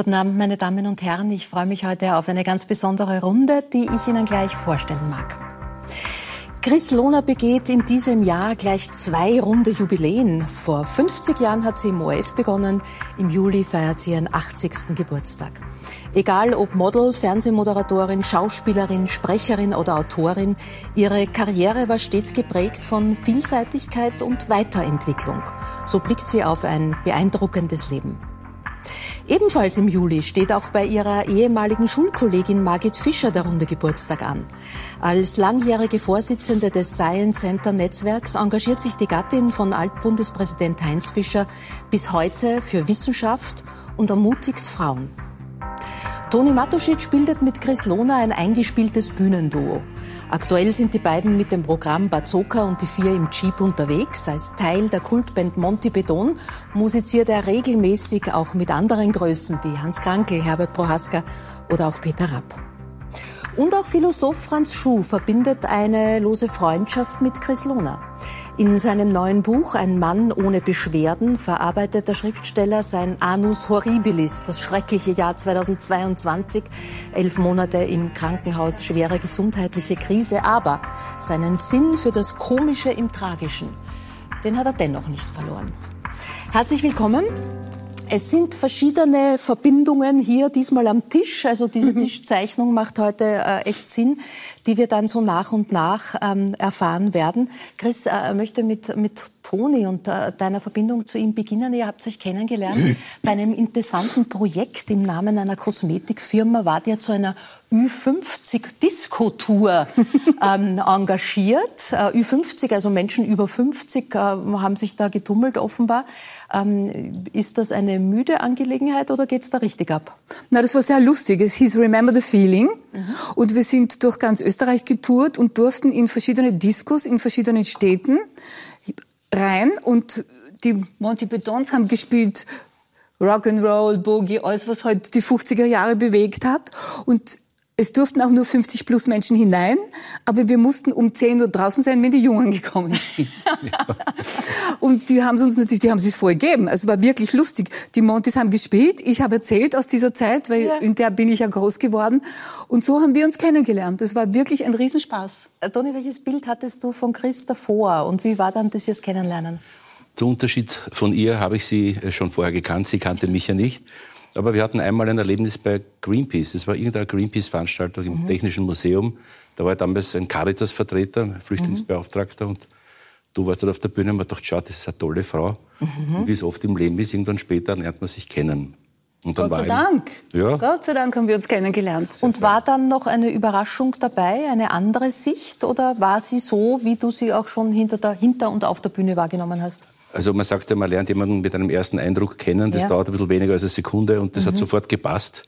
Guten Abend, meine Damen und Herren. Ich freue mich heute auf eine ganz besondere Runde, die ich Ihnen gleich vorstellen mag. Chris Lohner begeht in diesem Jahr gleich zwei runde Jubiläen. Vor 50 Jahren hat sie im ORF begonnen, im Juli feiert sie ihren 80. Geburtstag. Egal ob Model, Fernsehmoderatorin, Schauspielerin, Sprecherin oder Autorin, ihre Karriere war stets geprägt von Vielseitigkeit und Weiterentwicklung. So blickt sie auf ein beeindruckendes Leben. Ebenfalls im Juli steht auch bei ihrer ehemaligen Schulkollegin Margit Fischer der runde Geburtstag an. Als langjährige Vorsitzende des Science Center Netzwerks engagiert sich die Gattin von Altbundespräsident Heinz Fischer bis heute für Wissenschaft und ermutigt Frauen. Toni Matuschitsch bildet mit Chris Lohner ein eingespieltes Bühnenduo. Aktuell sind die beiden mit dem Programm Bazooka und die Vier im Jeep unterwegs. Als Teil der Kultband Monty Beton musiziert er regelmäßig auch mit anderen Größen wie Hans Krankel, Herbert Prohaska oder auch Peter Rapp. Und auch Philosoph Franz Schuh verbindet eine lose Freundschaft mit Chris Lohner. In seinem neuen Buch Ein Mann ohne Beschwerden verarbeitet der Schriftsteller sein Anus Horribilis, das schreckliche Jahr 2022, elf Monate im Krankenhaus, schwere gesundheitliche Krise, aber seinen Sinn für das Komische im Tragischen, den hat er dennoch nicht verloren. Herzlich willkommen. Es sind verschiedene Verbindungen hier diesmal am Tisch. Also diese mhm. Tischzeichnung macht heute äh, echt Sinn, die wir dann so nach und nach ähm, erfahren werden. Chris äh, möchte mit, mit Toni und äh, deiner Verbindung zu ihm beginnen. Ihr habt euch kennengelernt mhm. bei einem interessanten Projekt im Namen einer Kosmetikfirma. Wart ihr zu einer Ü50-Disco-Tour ähm, engagiert. Äh, Ü50, also Menschen über 50, äh, haben sich da getummelt offenbar. Ähm, ist das eine müde Angelegenheit oder geht es da richtig ab? Na, das war sehr lustig. Es hieß Remember the Feeling. Mhm. Und wir sind durch ganz Österreich getourt und durften in verschiedene Diskos in verschiedenen Städten rein. Und die Monty Betons haben gespielt Rock'n'Roll, Boogie, alles, was halt die 50er Jahre bewegt hat. Und es durften auch nur 50 plus Menschen hinein, aber wir mussten um 10 Uhr draußen sein, wenn die Jungen gekommen sind. und die haben uns natürlich, die haben sich vorgegeben. Also es war wirklich lustig. Die Montys haben gespielt, ich habe erzählt aus dieser Zeit, weil ja. in der bin ich ja groß geworden. Und so haben wir uns kennengelernt. Das war wirklich ein Riesenspaß. Äh, Toni, welches Bild hattest du von Chris davor und wie war dann das jetzt Kennenlernen? Zum Unterschied von ihr habe ich sie schon vorher gekannt. Sie kannte mich ja nicht. Aber wir hatten einmal ein Erlebnis bei Greenpeace. Das war irgendeine Greenpeace-Veranstaltung im mhm. Technischen Museum. Da war damals ein Caritas-Vertreter, ein Flüchtlingsbeauftragter. Und du warst dort auf der Bühne und man dachte, schau, das ist eine tolle Frau. Mhm. Und wie es oft im Leben ist, irgendwann später lernt man sich kennen. Gott sei Dank. Ja. Gott sei Dank haben wir uns kennengelernt. Und war dann noch eine Überraschung dabei, eine andere Sicht? Oder war sie so, wie du sie auch schon hinter, der, hinter und auf der Bühne wahrgenommen hast? Also man sagt ja, man lernt jemanden mit einem ersten Eindruck kennen. Das ja. dauert ein bisschen weniger als eine Sekunde und das mhm. hat sofort gepasst.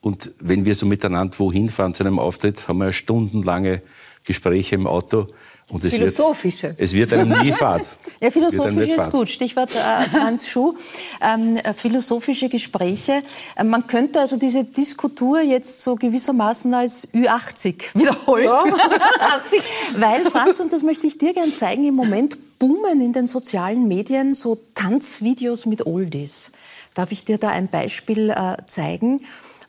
Und wenn wir so miteinander wohin fahren zu einem Auftritt, haben wir stundenlange Gespräche im Auto. Und es Philosophische. Wird, es wird einem nie fad. ja, philosophisch ist gut. Stichwort äh, Franz Schuh. Ähm, äh, philosophische Gespräche. Äh, man könnte also diese Diskutur jetzt so gewissermaßen als Ü80 wiederholen. Ja. 80. Weil, Franz, und das möchte ich dir gerne zeigen, im Moment boomen in den sozialen Medien so Tanzvideos mit Oldies. Darf ich dir da ein Beispiel äh, zeigen?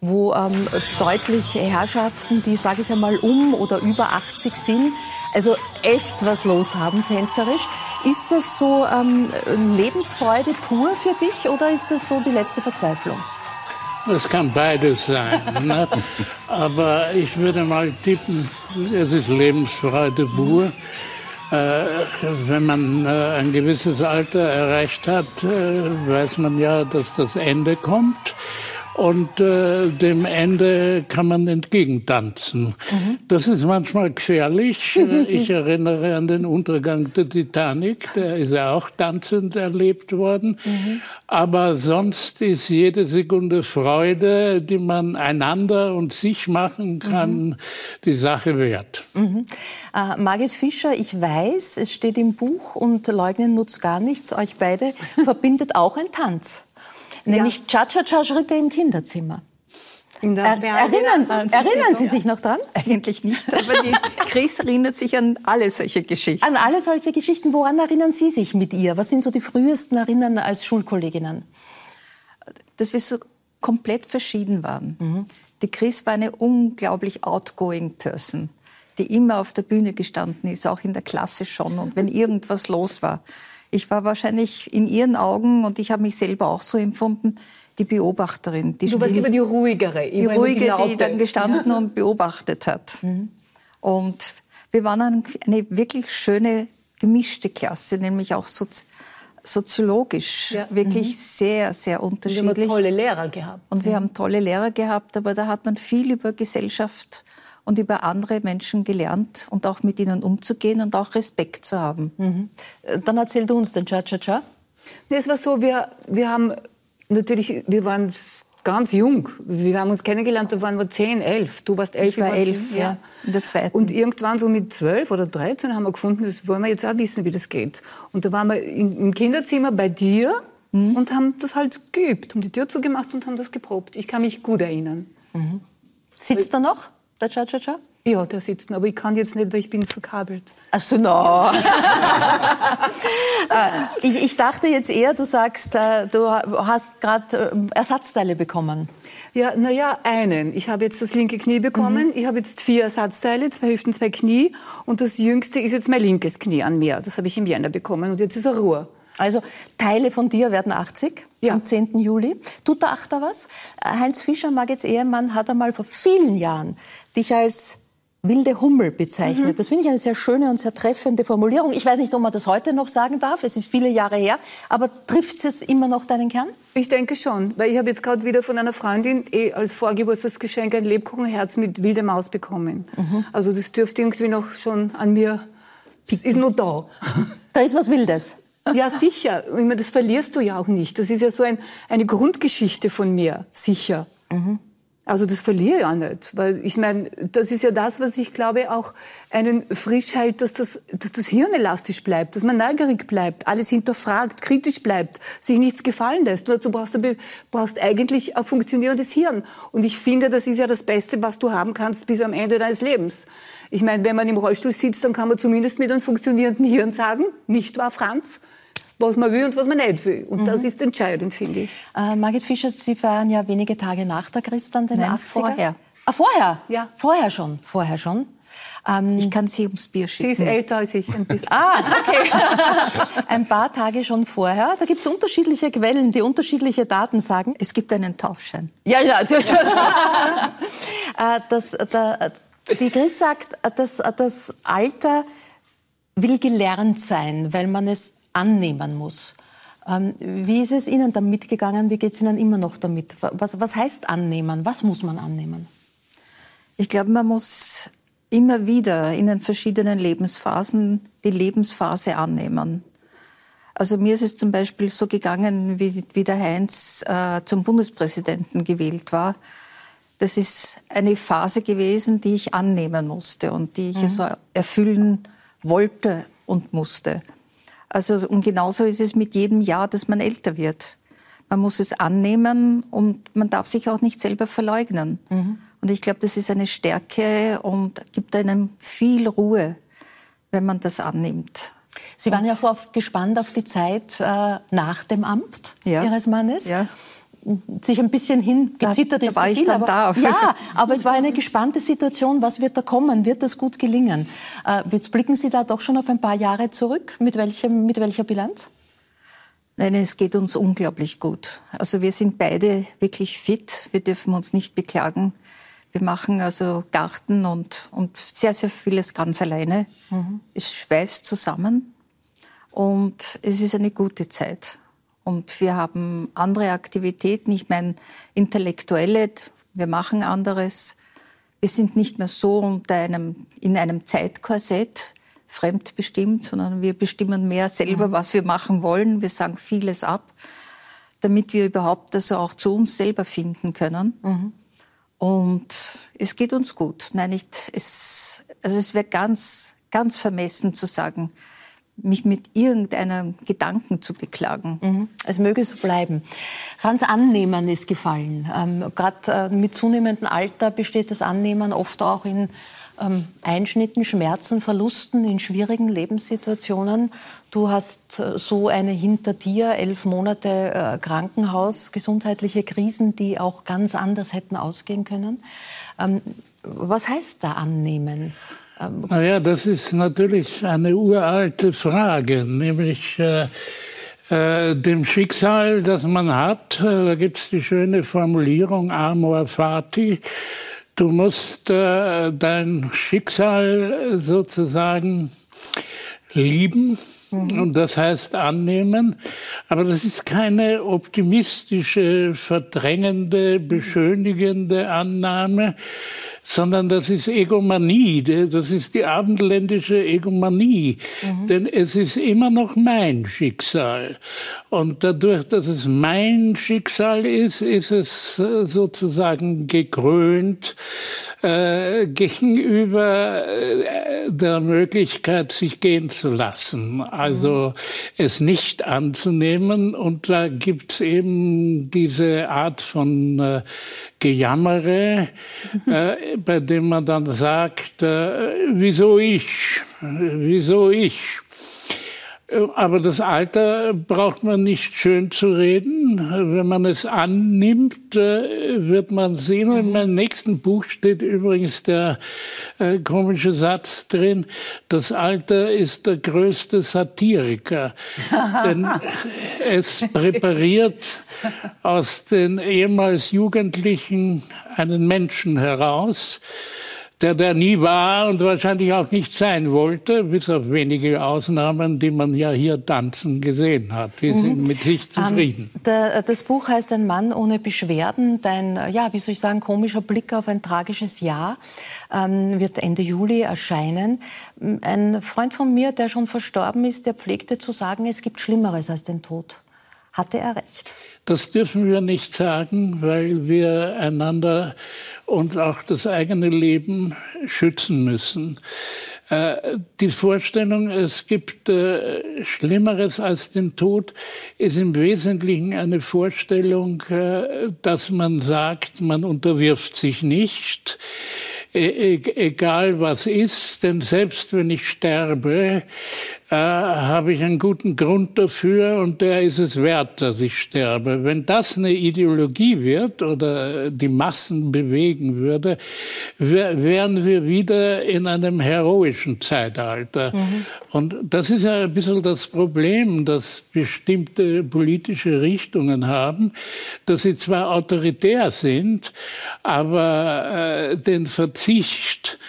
Wo ähm, deutlich Herrschaften, die, sage ich einmal, um oder über 80 sind, also echt was los haben, tänzerisch. Ist das so ähm, Lebensfreude pur für dich oder ist das so die letzte Verzweiflung? Das kann beides sein. ne? Aber ich würde mal tippen, es ist Lebensfreude pur. Äh, wenn man äh, ein gewisses Alter erreicht hat, äh, weiß man ja, dass das Ende kommt und äh, dem Ende kann man entgegentanzen. Mhm. Das ist manchmal gefährlich. Äh, ich erinnere an den Untergang der Titanic, der ist ja auch tanzend erlebt worden. Mhm. Aber sonst ist jede Sekunde Freude, die man einander und sich machen kann, mhm. die Sache wert. Mhm. Äh, Margit Fischer, ich weiß, es steht im Buch und Leugnen nutzt gar nichts, euch beide verbindet auch ein Tanz nämlich Cha-Cha-Cha-Schritte im Kinderzimmer. Er, erinnern, erinnern Sie sich noch dran? Eigentlich nicht, aber die Chris erinnert sich an alle solche Geschichten. An alle solche Geschichten. Woran erinnern Sie sich mit ihr? Was sind so die frühesten Erinnerungen als Schulkolleginnen? Dass wir so komplett verschieden waren. Mhm. Die Chris war eine unglaublich outgoing Person, die immer auf der Bühne gestanden ist, auch in der Klasse schon und wenn irgendwas los war. Ich war wahrscheinlich in ihren Augen und ich habe mich selber auch so empfunden, die Beobachterin. Die du warst immer die ruhigere. Die ruhige, die, die, dann gestanden und beobachtet hat. Mhm. Und wir waren eine wirklich schöne gemischte Klasse, nämlich auch sozi soziologisch ja. wirklich mhm. sehr, sehr unterschiedlich. Und wir haben tolle Lehrer gehabt. Und wir haben tolle Lehrer gehabt, aber da hat man viel über Gesellschaft und über andere Menschen gelernt und auch mit ihnen umzugehen und auch Respekt zu haben. Mhm. Dann erzähl du uns den Cha-Cha-Cha. Nee, es war so, wir, wir haben natürlich, wir waren ganz jung. Wir haben uns kennengelernt, da waren wir 10, 11. Du warst 11. Ich war 11, ja. in der zweiten. Und irgendwann so mit 12 oder 13 haben wir gefunden, das wollen wir jetzt auch wissen, wie das geht. Und da waren wir im Kinderzimmer bei dir mhm. und haben das halt geübt, haben die Tür zugemacht und haben das geprobt. Ich kann mich gut erinnern. Mhm. Sitzt er noch, der Cha-Cha-Cha? Ja, der sitzt, aber ich kann jetzt nicht, weil ich bin verkabelt. Ach so, no. Äh, ich, ich, dachte jetzt eher, du sagst, äh, du hast gerade äh, Ersatzteile bekommen. Ja, naja, einen. Ich habe jetzt das linke Knie bekommen. Mhm. Ich habe jetzt vier Ersatzteile, zwei Hüften, zwei Knie. Und das jüngste ist jetzt mein linkes Knie an mir. Das habe ich im Jänner bekommen. Und jetzt ist er Ruhe. Also Teile von dir werden 80 ja. am 10. Juli. Tut der Achter was? Heinz Fischer, Margits Ehemann, hat einmal vor vielen Jahren dich als wilde Hummel bezeichnet. Mhm. Das finde ich eine sehr schöne und sehr treffende Formulierung. Ich weiß nicht, ob man das heute noch sagen darf. Es ist viele Jahre her. Aber trifft es immer noch deinen Kern? Ich denke schon, weil ich habe jetzt gerade wieder von einer Freundin eh als Vorgeburtstagsgeschenk ein Lebkuchenherz mit wilder Maus bekommen. Mhm. Also das dürfte irgendwie noch schon an mir, ist nur da. Da ist was Wildes. Ja, sicher. Ich meine, das verlierst du ja auch nicht. Das ist ja so ein, eine Grundgeschichte von mir, sicher. Mhm. Also das verliere ich ja nicht, weil ich meine, das ist ja das, was ich glaube auch einen frisch hält, dass das, dass das Hirn elastisch bleibt, dass man neugierig bleibt, alles hinterfragt, kritisch bleibt, sich nichts gefallen lässt. Dazu brauchst du brauchst eigentlich ein funktionierendes Hirn. Und ich finde, das ist ja das Beste, was du haben kannst bis am Ende deines Lebens. Ich meine, wenn man im Rollstuhl sitzt, dann kann man zumindest mit einem funktionierenden Hirn sagen, nicht wahr, Franz? Was man will und was man nicht will. Und mhm. das ist entscheidend, finde ich. Äh, Margit Fischer, Sie feiern ja wenige Tage nach der Christan den Nein, 80er. vorher. Ah, vorher? Ja. Vorher schon, vorher schon. Ähm, ich kann Sie ums Bier schicken. Sie ist älter als ich ein bisschen. ah, okay. ein paar Tage schon vorher. Da gibt es unterschiedliche Quellen, die unterschiedliche Daten sagen. Es gibt einen Taufschein. Ja, ja. Das, äh, das, das, die Chris sagt, das, das Alter will gelernt sein, weil man es annehmen muss. Ähm, wie ist es Ihnen damit gegangen? Wie geht es Ihnen immer noch damit? Was, was heißt annehmen? Was muss man annehmen? Ich glaube, man muss immer wieder in den verschiedenen Lebensphasen die Lebensphase annehmen. Also mir ist es zum Beispiel so gegangen, wie, wie der Heinz äh, zum Bundespräsidenten gewählt war. Das ist eine Phase gewesen, die ich annehmen musste und die ich mhm. also erfüllen wollte und musste. Also, und genauso ist es mit jedem Jahr, dass man älter wird. Man muss es annehmen und man darf sich auch nicht selber verleugnen. Mhm. Und ich glaube, das ist eine Stärke und gibt einem viel Ruhe, wenn man das annimmt. Sie waren und, ja auch gespannt auf die Zeit äh, nach dem Amt ja, Ihres Mannes. Ja sich ein bisschen hingezittert da, ist da war viel, ich dann aber, da. Ja, aber es war eine gespannte Situation. Was wird da kommen? Wird das gut gelingen? Äh, jetzt blicken Sie da doch schon auf ein paar Jahre zurück. Mit, welchem, mit welcher Bilanz? Nein, es geht uns unglaublich gut. Also wir sind beide wirklich fit. Wir dürfen uns nicht beklagen. Wir machen also Garten und, und sehr, sehr vieles ganz alleine. Mhm. Es schweißt zusammen und es ist eine gute Zeit. Und wir haben andere Aktivitäten. Ich meine, intellektuelle, wir machen anderes. Wir sind nicht mehr so unter einem, in einem Zeitkorsett fremdbestimmt, sondern wir bestimmen mehr selber, mhm. was wir machen wollen. Wir sagen vieles ab, damit wir überhaupt also auch zu uns selber finden können. Mhm. Und es geht uns gut. Nein, nicht, es, also es wäre ganz, ganz vermessen zu sagen, mich mit irgendeinem Gedanken zu beklagen. Mhm. Es möge so bleiben. Franz, Annehmen ist gefallen. Ähm, Gerade äh, mit zunehmendem Alter besteht das Annehmen oft auch in ähm, Einschnitten, Schmerzen, Verlusten in schwierigen Lebenssituationen. Du hast äh, so eine hinter dir, elf Monate äh, Krankenhaus, gesundheitliche Krisen, die auch ganz anders hätten ausgehen können. Ähm, was heißt da annehmen? Ähm, naja, das ist natürlich eine uralte Frage, nämlich äh, äh, dem Schicksal, das man hat. Äh, da gibt es die schöne Formulierung Amor Fati. Du musst äh, dein Schicksal sozusagen lieben. Und das heißt annehmen. Aber das ist keine optimistische, verdrängende, beschönigende Annahme, sondern das ist Egomanie, das ist die abendländische Egomanie. Mhm. Denn es ist immer noch mein Schicksal. Und dadurch, dass es mein Schicksal ist, ist es äh, sozusagen gekrönt äh, gegenüber äh, der Möglichkeit, sich gehen zu lassen. Also mhm. es nicht anzunehmen. Und da gibt's eben diese Art von äh, Gejammere, äh, bei dem man dann sagt, äh, wieso ich, wieso ich. Aber das Alter braucht man nicht schön zu reden. Wenn man es annimmt, äh, wird man sehen. In meinem nächsten Buch steht übrigens der äh, komische Satz drin, das Alter ist der größte Satiriker. Denn es präpariert aus den ehemals Jugendlichen einen Menschen heraus, der der nie war und wahrscheinlich auch nicht sein wollte, bis auf wenige Ausnahmen, die man ja hier tanzen gesehen hat. Die mhm. sind mit sich ähm, zufrieden. Um, der, das Buch heißt Ein Mann ohne Beschwerden. Dein, ja, wie soll ich sagen, komischer Blick auf ein tragisches Jahr ähm, wird Ende Juli erscheinen. Ein Freund von mir, der schon verstorben ist, der pflegte zu sagen, es gibt Schlimmeres als den Tod. Hatte er recht? Das dürfen wir nicht sagen, weil wir einander und auch das eigene Leben schützen müssen. Äh, die Vorstellung, es gibt äh, Schlimmeres als den Tod, ist im Wesentlichen eine Vorstellung, äh, dass man sagt, man unterwirft sich nicht, e, e, egal was ist, denn selbst wenn ich sterbe, habe ich einen guten Grund dafür und der ist es wert, dass ich sterbe. Wenn das eine Ideologie wird oder die Massen bewegen würde, wären wir wieder in einem heroischen Zeitalter. Mhm. Und das ist ja ein bisschen das Problem, dass bestimmte politische Richtungen haben, dass sie zwar autoritär sind, aber äh, den Verzicht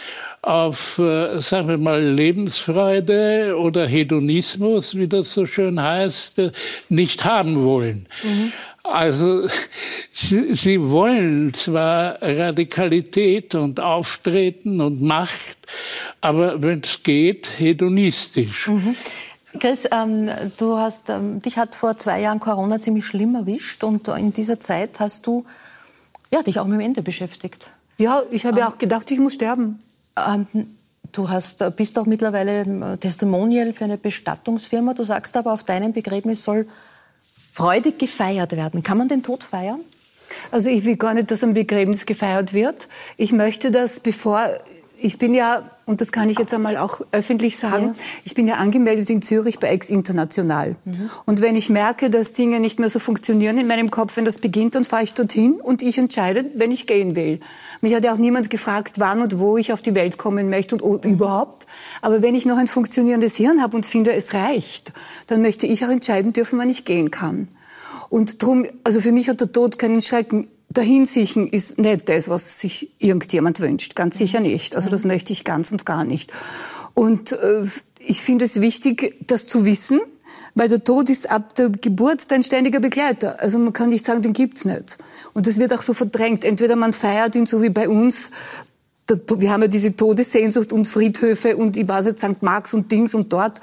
auf, äh, sagen wir mal, Lebensfreude oder Hedonismus, wie das so schön heißt, äh, nicht haben wollen. Mhm. Also sie, sie, wollen zwar Radikalität und Auftreten und Macht, aber wenn es geht, hedonistisch. Mhm. Chris, ähm, du hast, ähm, dich hat vor zwei Jahren Corona ziemlich schlimm erwischt und in dieser Zeit hast du ja, dich auch mit dem Ende beschäftigt. Ja, ich habe ja auch gedacht, ich muss sterben. Ähm, du hast, äh, bist auch mittlerweile äh, Testimonial für eine Bestattungsfirma. Du sagst aber, auf deinem Begräbnis soll freudig gefeiert werden. Kann man den Tod feiern? Also ich will gar nicht, dass ein Begräbnis gefeiert wird. Ich möchte, dass bevor ich bin ja, und das kann ich jetzt einmal auch öffentlich sagen, ja. ich bin ja angemeldet in Zürich bei Ex International. Mhm. Und wenn ich merke, dass Dinge nicht mehr so funktionieren in meinem Kopf, wenn das beginnt, dann fahre ich dorthin und ich entscheide, wenn ich gehen will. Mich hat ja auch niemand gefragt, wann und wo ich auf die Welt kommen möchte und oh, mhm. überhaupt. Aber wenn ich noch ein funktionierendes Hirn habe und finde, es reicht, dann möchte ich auch entscheiden dürfen, wann ich gehen kann. Und drum, also für mich hat der Tod keinen Schrecken Dahinsiechen ist nicht das, was sich irgendjemand wünscht. Ganz sicher nicht. Also das möchte ich ganz und gar nicht. Und äh, ich finde es wichtig, das zu wissen, weil der Tod ist ab der Geburt dein ständiger Begleiter. Also man kann nicht sagen, den gibt's nicht. Und das wird auch so verdrängt. Entweder man feiert ihn so wie bei uns. Wir haben ja diese Todessehnsucht und Friedhöfe und ich weiß jetzt St. Marx und Dings und dort.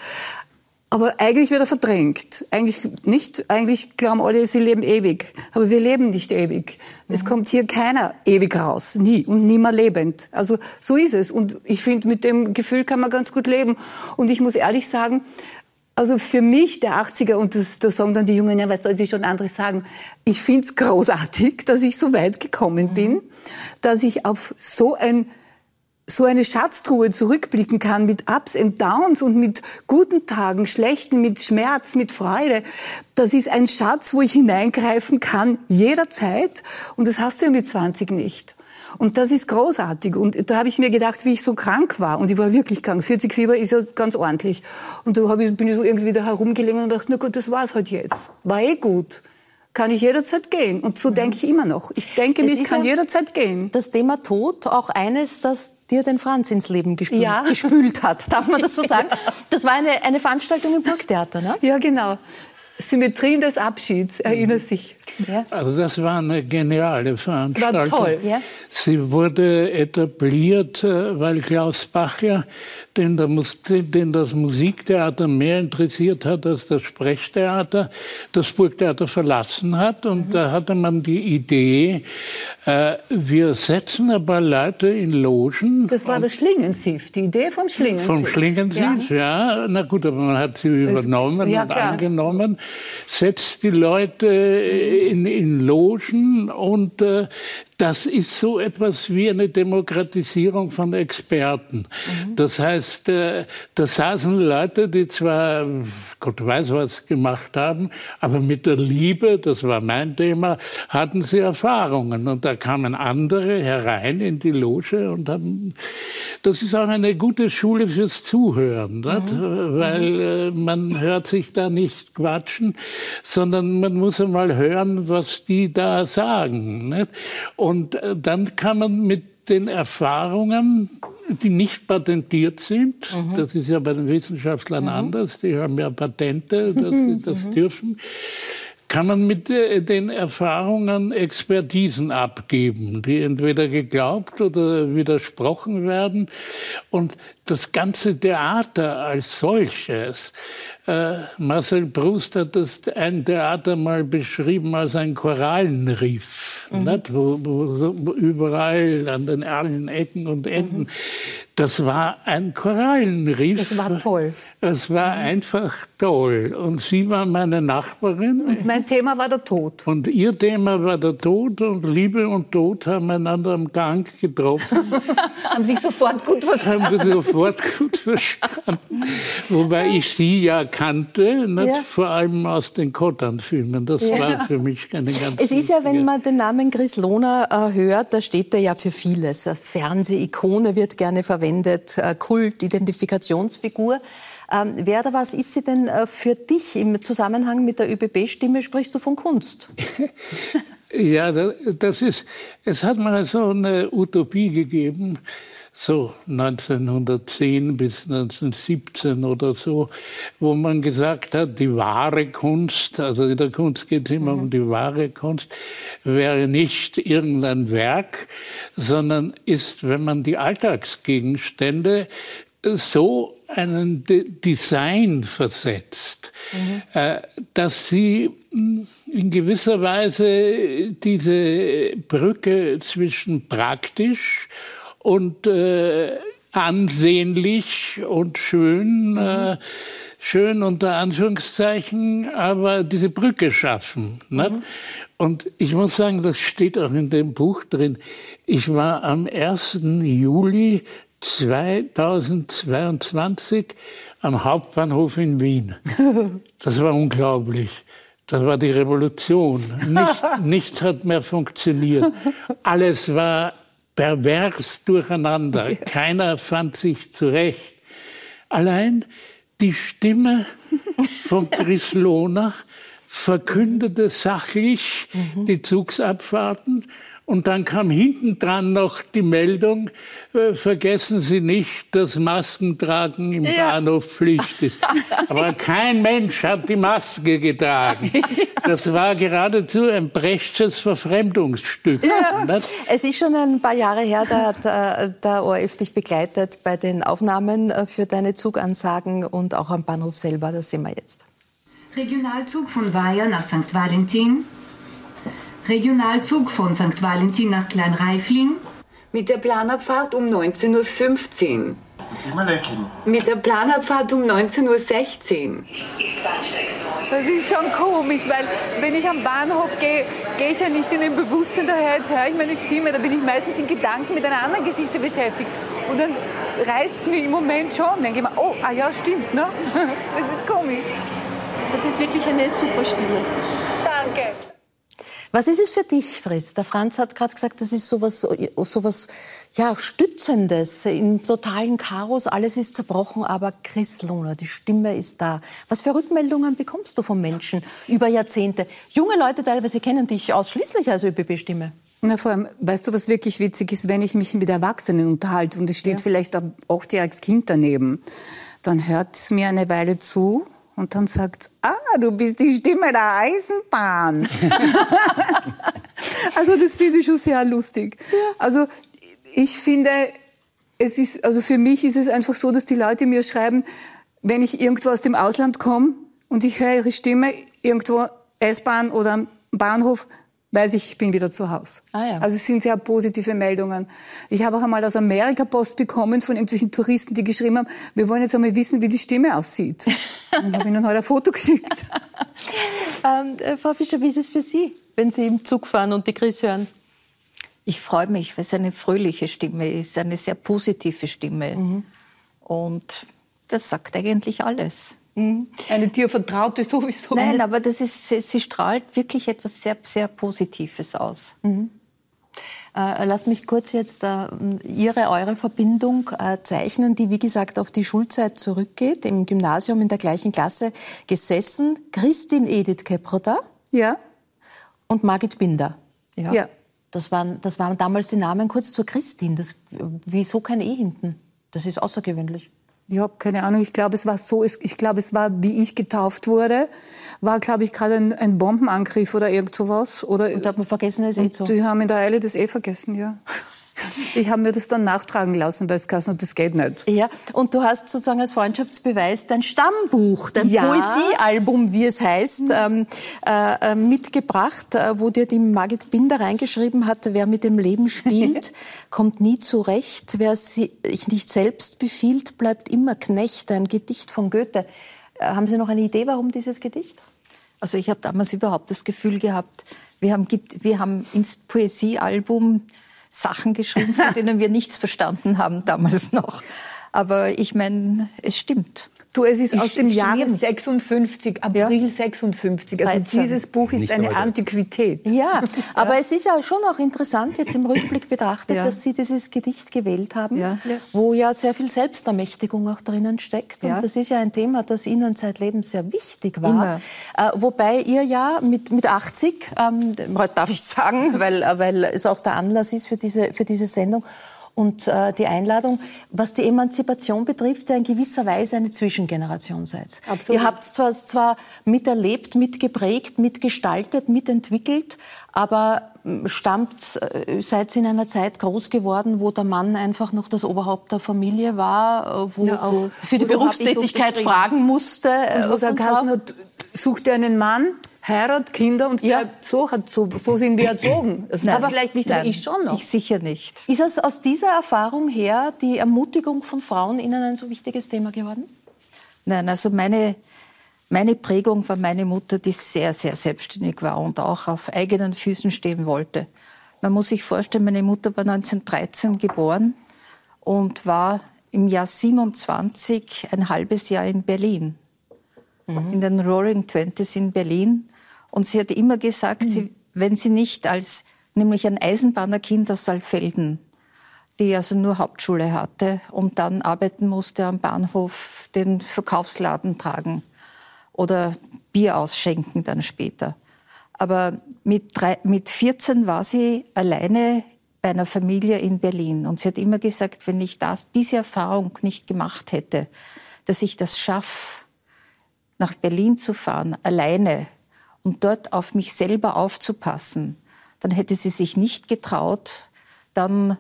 Aber eigentlich wird er verdrängt. Eigentlich nicht. Eigentlich glauben alle, sie leben ewig. Aber wir leben nicht ewig. Mhm. Es kommt hier keiner ewig raus. Nie. Und nie mehr lebend. Also so ist es. Und ich finde, mit dem Gefühl kann man ganz gut leben. Und ich muss ehrlich sagen, also für mich, der 80er, und das, das sagen dann die Jungen, ja, was soll ich schon anderes sagen? Ich finde es großartig, dass ich so weit gekommen bin, mhm. dass ich auf so ein so eine Schatztruhe zurückblicken kann mit Ups and Downs und mit guten Tagen, schlechten, mit Schmerz, mit Freude. Das ist ein Schatz, wo ich hineingreifen kann jederzeit und das hast du ja mit 20 nicht. Und das ist großartig. Und da habe ich mir gedacht, wie ich so krank war. Und ich war wirklich krank. 40 Fieber ist ja ganz ordentlich. Und da ich, bin ich so irgendwie da herumgelegen und dachte, na gut, das war's halt jetzt. War eh gut kann ich jederzeit gehen. Und so mhm. denke ich immer noch. Ich denke mir, ich kann ja jederzeit gehen. Das Thema Tod, auch eines, das dir den Franz ins Leben gespült, ja. gespült hat. Darf man das so sagen? Das war eine, eine Veranstaltung im Burgtheater, ne? Ja, genau. Symmetrien des Abschieds, erinnert mhm. sich. Ja. Also das war eine geniale Veranstaltung. War toll, ja. Sie wurde etabliert, äh, weil Klaus Bachler, den, den, das Musiktheater mehr interessiert hat als das Sprechtheater, das Burgtheater verlassen hat. Und mhm. da hatte man die Idee, äh, wir setzen ein paar Leute in Logen. Das war das Schlingensief, die Idee vom Schlingensief. Vom Schlingensief, ja. ja. Na gut, aber man hat sie übernommen ja, und angenommen setzt die Leute in, in Logen und äh, das ist so etwas wie eine Demokratisierung von Experten. Mhm. Das heißt, äh, da saßen Leute, die zwar Gott weiß was gemacht haben, aber mit der Liebe, das war mein Thema, hatten sie Erfahrungen. Und da kamen andere herein in die Loge und haben, das ist auch eine gute Schule fürs Zuhören, mhm. weil äh, man hört sich da nicht quatschen, sondern man muss einmal hören, was die da sagen. Nicht? Und äh, dann kann man mit den Erfahrungen, die nicht patentiert sind, mhm. das ist ja bei den Wissenschaftlern mhm. anders, die haben ja Patente, dass sie das mhm. dürfen, kann man mit äh, den Erfahrungen Expertisen abgeben, die entweder geglaubt oder widersprochen werden. Und das ganze Theater als solches, äh, Marcel Proust hat das ein Theater mal beschrieben als ein Korallenriff, mhm. wo, wo, wo, überall an den allen Ecken und Enden. Mhm. Das war ein Korallenriff. Das war toll. Es war mhm. einfach toll. Und sie war meine Nachbarin. Und mein Thema war der Tod. Und ihr Thema war der Tod. Und Liebe und Tod haben einander am Gang getroffen. haben sich sofort gut verstanden. Haben sie sofort gut verstanden. Wobei ich sie ja kannte, nicht? Ja. vor allem aus den Kottern-Filmen. Das ja. war für mich eine ganz Es ist ja, wenn man den Namen Chris Lohner äh, hört, da steht er ja für vieles. Fernsehikone wird gerne verwendet, äh, Kult, Identifikationsfigur. Ähm, Werder, was ist sie denn äh, für dich im Zusammenhang mit der ÖBB-Stimme? Sprichst du von Kunst? ja, das ist, es hat mal so eine Utopie gegeben so 1910 bis 1917 oder so, wo man gesagt hat, die wahre Kunst, also in der Kunst geht es immer mhm. um die wahre Kunst, wäre nicht irgendein Werk, sondern ist, wenn man die Alltagsgegenstände so einen De Design versetzt, mhm. äh, dass sie hm, in gewisser Weise diese Brücke zwischen praktisch und äh, ansehnlich und schön, mhm. äh, schön unter Anführungszeichen, aber diese Brücke schaffen. Mhm. Und ich muss sagen, das steht auch in dem Buch drin. Ich war am 1. Juli 2022 am Hauptbahnhof in Wien. Das war unglaublich. Das war die Revolution. Nicht, nichts hat mehr funktioniert. Alles war pervers durcheinander. Keiner fand sich zurecht. Allein die Stimme von Chris Lohner verkündete sachlich mhm. die Zugsabfahrten und dann kam hinten dran noch die Meldung, äh, vergessen Sie nicht, dass Maskentragen im ja. Bahnhof Pflicht ist. Aber kein Mensch hat die Maske getragen. Das war geradezu ein Brechtsches Verfremdungsstück. Ja. Es ist schon ein paar Jahre her, da hat äh, der ORF dich begleitet bei den Aufnahmen äh, für deine Zugansagen und auch am Bahnhof selber. Das sehen wir jetzt. Regionalzug von Weiher nach St. Valentin Regionalzug von St. Valentin nach Kleinreifling. Mit der Planabfahrt um 19.15 Uhr. Mit der Planabfahrt um 19.16 Uhr. Das ist schon komisch, weil wenn ich am Bahnhof gehe, gehe ich ja nicht in dem Bewusstsein daher, jetzt höre ich meine Stimme, da bin ich meistens in Gedanken mit einer anderen Geschichte beschäftigt. Und dann reißt es mich im Moment schon. Dann denke ich mir, oh, ah ja, stimmt, ne? Das ist komisch. Das ist wirklich eine super Stimme. Was ist es für dich, Fritz? Der Franz hat gerade gesagt, das ist sowas, sowas ja, Stützendes im totalen Chaos. Alles ist zerbrochen, aber Chris Lohner, die Stimme ist da. Was für Rückmeldungen bekommst du von Menschen über Jahrzehnte? Junge Leute teilweise kennen dich ausschließlich als ÖBB-Stimme. Na, vor allem, weißt du, was wirklich witzig ist, wenn ich mich mit Erwachsenen unterhalte und es steht ja. vielleicht ein achtjähriges Kind daneben, dann hört es mir eine Weile zu und dann sagt, ah, du bist die Stimme der Eisenbahn. also das finde ich schon sehr lustig. Ja. Also ich finde, es ist, also für mich ist es einfach so, dass die Leute mir schreiben, wenn ich irgendwo aus dem Ausland komme und ich höre ihre Stimme irgendwo S-Bahn oder Bahnhof, weiß ich, ich bin wieder zu Hause. Ah, ja. Also es sind sehr positive Meldungen. Ich habe auch einmal aus Amerika Post bekommen von irgendwelchen Touristen, die geschrieben haben, wir wollen jetzt einmal wissen, wie die Stimme aussieht. Und habe ihnen heute ein Foto geschickt. ähm, äh, Frau Fischer, wie ist es für Sie, wenn Sie im Zug fahren und die Chris hören? Ich freue mich, weil es eine fröhliche Stimme ist, eine sehr positive Stimme. Mhm. Und das sagt eigentlich alles. Mhm. Eine Tiervertraute sowieso. Nein, aber das ist, sie, sie strahlt wirklich etwas sehr, sehr Positives aus. Mhm. Äh, lasst mich kurz jetzt äh, Ihre, eure Verbindung äh, zeichnen, die wie gesagt auf die Schulzeit zurückgeht, im Gymnasium in der gleichen Klasse gesessen. Christine Edith Keproda. Ja. Und Margit Binder. Ja. ja. Das, waren, das waren damals die Namen kurz zur Christine. Das, wieso kein E hinten? Das ist außergewöhnlich. Ich habe keine Ahnung. Ich glaube, es war so. Ich glaube, es war, wie ich getauft wurde, war, glaube ich, gerade ein, ein, Bombenangriff oder irgend sowas. Oder, und hat man vergessen, das eh so. Die haben in der Eile das eh vergessen, ja. Ich habe mir das dann nachtragen lassen bei Skassen und das geht nicht. Ja, und du hast sozusagen als Freundschaftsbeweis dein Stammbuch, dein ja. Poesiealbum, wie es heißt, mhm. ähm, äh, äh, mitgebracht, äh, wo dir die Margit Binder reingeschrieben hat, wer mit dem Leben spielt, kommt nie zurecht. Wer sich nicht selbst befiehlt, bleibt immer Knecht. Ein Gedicht von Goethe. Äh, haben Sie noch eine Idee, warum dieses Gedicht? Also ich habe damals überhaupt das Gefühl gehabt, wir haben, wir haben ins Poesiealbum Sachen geschrieben, von denen wir nichts verstanden haben damals noch. Aber ich meine, es stimmt. Du, es ist ich aus dem Jahre 56, April ja. 56. Also 13. dieses Buch ist Nicht eine heute. Antiquität. Ja, aber ja. es ist ja schon auch interessant, jetzt im Rückblick betrachtet, ja. dass Sie dieses Gedicht gewählt haben, wo ja sehr viel Selbstermächtigung auch drinnen steckt. Und das ist ja ein Thema, das Ihnen zeitlebens sehr wichtig war. Äh, wobei ihr ja mit, mit 80, ähm, darf ich sagen, weil, weil es auch der Anlass ist für diese, für diese Sendung, und äh, die Einladung, was die Emanzipation betrifft, ja in gewisser Weise eine Zwischengeneration seid. Absolut. Ihr habt es zwar, zwar miterlebt, mitgeprägt, mitgestaltet, mitentwickelt, aber hm, stammt, äh, seid in einer Zeit groß geworden, wo der Mann einfach noch das Oberhaupt der Familie war, äh, wo ja, auch für die Berufstätigkeit fragen musste. Und wo hat, sucht er einen Mann, Heirat, Kinder und ja. so, hat, so, so sind wir erzogen. Das aber vielleicht nicht, nein, ich schon noch. Ich sicher nicht. Ist es aus dieser Erfahrung her die Ermutigung von Frauen Ihnen ein so wichtiges Thema geworden? Nein, also meine, meine Prägung war meine Mutter, die sehr, sehr selbstständig war und auch auf eigenen Füßen stehen wollte. Man muss sich vorstellen, meine Mutter war 1913 geboren und war im Jahr 27 ein halbes Jahr in Berlin, mhm. in den Roaring Twenties in Berlin. Und sie hat immer gesagt, mhm. sie, wenn sie nicht als nämlich ein Eisenbahnerkind aus Saalfelden, die also nur Hauptschule hatte und dann arbeiten musste am Bahnhof, den Verkaufsladen tragen oder Bier ausschenken dann später. Aber mit, drei, mit 14 war sie alleine bei einer Familie in Berlin. Und sie hat immer gesagt, wenn ich das, diese Erfahrung nicht gemacht hätte, dass ich das schaffe, nach Berlin zu fahren, alleine, und dort auf mich selber aufzupassen, dann hätte sie sich nicht getraut, dann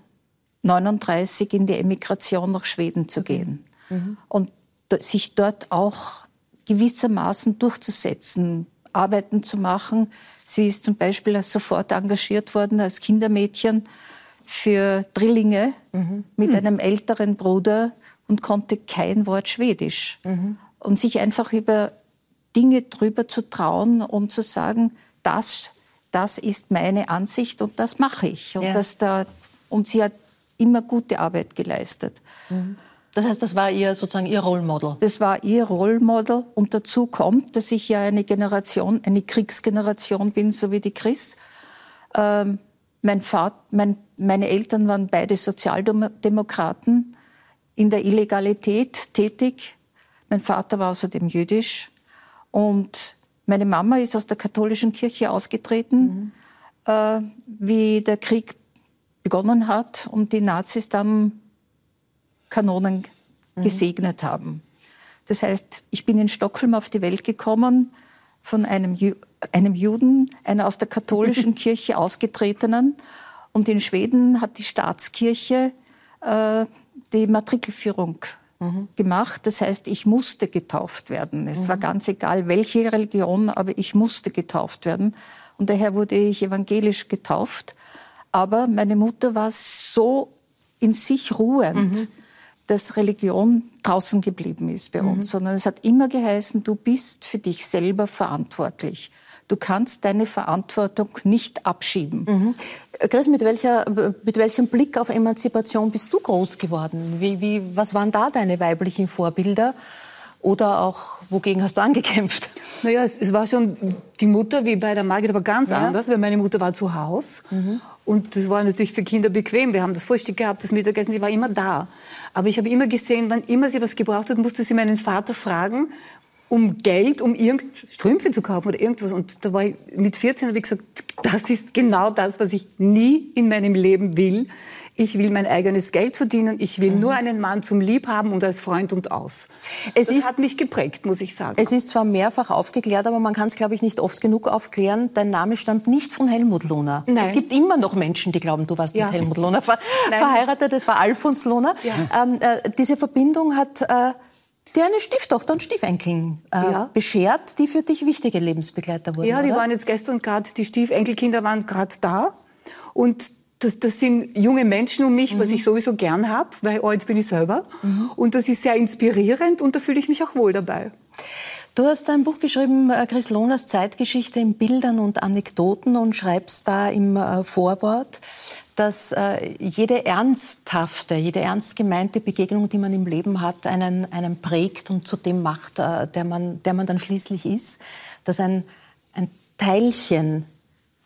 39 in die Emigration nach Schweden zu gehen. Mhm. Und sich dort auch gewissermaßen durchzusetzen, Arbeiten zu machen. Sie ist zum Beispiel sofort engagiert worden als Kindermädchen für Drillinge mhm. mit mhm. einem älteren Bruder und konnte kein Wort Schwedisch. Und sich einfach über Dinge drüber zu trauen und zu sagen, das, das ist meine Ansicht und das mache ich. Und, Ja. das da, und sie hat immer gute Arbeit geleistet. Das heißt, das war ihr sozusagen ihr Role Model. Das war ihr Role Model. Und dazu kommt, dass ich ja eine Generation, eine Kriegsgeneration bin, so wie die Chris. Ähm, mein Vater, mein, meine Eltern waren beide Sozialdemokraten in der Illegalität tätig. Mein Vater war außerdem jüdisch. Und meine Mama ist aus der katholischen Kirche ausgetreten, äh, wie der Krieg begonnen hat und die Nazis dann Kanonen gesegnet haben. Das heißt, ich bin in Stockholm auf die Welt gekommen von einem, Ju einem Juden, einer aus der katholischen Kirche ausgetretenen. Und in Schweden hat die Staatskirche äh, die Matrikelführung gemacht. Das heißt, ich musste getauft werden. Es war ganz egal, welche Religion, aber ich musste getauft werden. Und daher wurde ich evangelisch getauft. Aber meine Mutter war so in sich ruhend, dass Religion draußen geblieben ist bei uns, sondern es hat immer geheißen, du bist für dich selber verantwortlich. Du kannst deine Verantwortung nicht abschieben. Äh, Chris, mit, welcher, mit welchem Blick auf Emanzipation bist du groß geworden? Wie, wie, was waren da deine weiblichen Vorbilder? Oder auch, wogegen hast du angekämpft? Naja, es, es war schon die Mutter, wie bei der Margit, aber ganz Ja. anders, weil meine Mutter war zu Hause. Und das war natürlich für Kinder bequem. Wir haben das Frühstück gehabt, das Mittagessen, sie war immer da. Aber ich habe immer gesehen, wann immer sie was gebraucht hat, musste sie meinen Vater fragen, um Geld, um irgend Strümpfe zu kaufen oder irgendwas. Und da war ich, mit 14 habe ich gesagt, das ist genau das, was ich nie in meinem Leben will. Ich will mein eigenes Geld verdienen. Ich will nur einen Mann zum Liebhaben und als Freund und aus. Es das ist- hat mich geprägt, muss ich sagen. Es ist zwar mehrfach aufgeklärt, aber man kann es, glaube ich, nicht oft genug aufklären. Dein Name stammt nicht von Helmut Lohner. Nein. Es gibt immer noch Menschen, die glauben, du warst Ja. mit Helmut Lohner ver Nein. verheiratet. Das war Alfons Lohner. Ähm, äh, diese Verbindung hat äh, dir eine Stieftochter und Stiefenkeln äh, Ja. beschert, die für dich wichtige Lebensbegleiter wurden. Ja, die oder? waren jetzt gestern gerade, die Stiefenkelkinder waren gerade da. Und das, das sind junge Menschen um mich, was ich sowieso gern habe, weil alt bin ich selber. Und das ist sehr inspirierend und da fühle ich mich auch wohl dabei. Du hast ein Buch geschrieben, äh, Chris Lohners Zeitgeschichte in Bildern und Anekdoten und schreibst da im äh, Vorwort, dass äh, jede ernsthafte, jede ernst gemeinte Begegnung, die man im Leben hat, einen, einen prägt und zu dem macht, äh, der, man, der man dann schließlich ist. Dass ein, ein Teilchen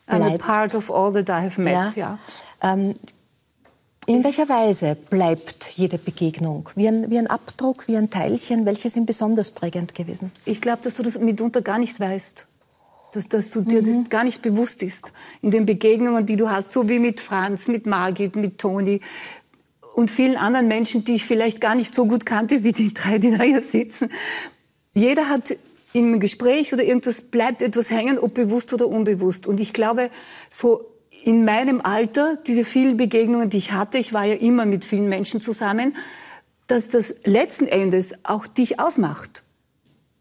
I'm a bleibt. part of all that I have met, ja. Ähm, in welcher Weise bleibt jede Begegnung? Wie ein, wie ein Abdruck, wie ein Teilchen? Welche sind besonders prägend gewesen? Ich glaube, dass du das mitunter gar nicht weißt. Dass, dass du dir Mhm. das gar nicht bewusst ist. In den Begegnungen, die du hast, so wie mit Franz, mit Margit, mit Toni und vielen anderen Menschen, die ich vielleicht gar nicht so gut kannte, wie die drei, die da hier sitzen. Jeder hat im Gespräch oder irgendwas bleibt etwas hängen, ob bewusst oder unbewusst. Und ich glaube, so in meinem Alter, diese vielen Begegnungen, die ich hatte, ich war ja immer mit vielen Menschen zusammen, dass das letzten Endes auch dich ausmacht.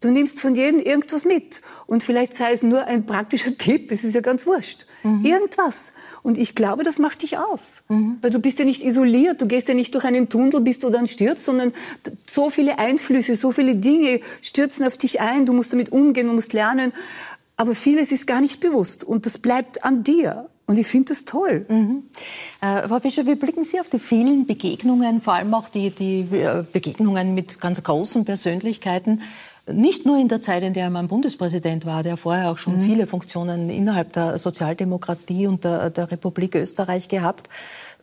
Du nimmst von jedem irgendwas mit. Und vielleicht sei es nur ein praktischer Tipp, es ist ja ganz wurscht. Irgendwas. Und ich glaube, das macht dich aus. Weil du bist ja nicht isoliert, du gehst ja nicht durch einen Tunnel, bis du dann stirbst, sondern so viele Einflüsse, so viele Dinge stürzen auf dich ein, du musst damit umgehen, du musst lernen. Aber vieles ist gar nicht bewusst und das bleibt an dir. Und ich finde das toll. Äh, Frau Fischer, wie blicken Sie auf die vielen Begegnungen, vor allem auch die, die äh, Begegnungen mit ganz großen Persönlichkeiten, nicht nur in der Zeit, in der man Bundespräsident war, der vorher auch schon viele Funktionen innerhalb der Sozialdemokratie und der, der Republik Österreich gehabt.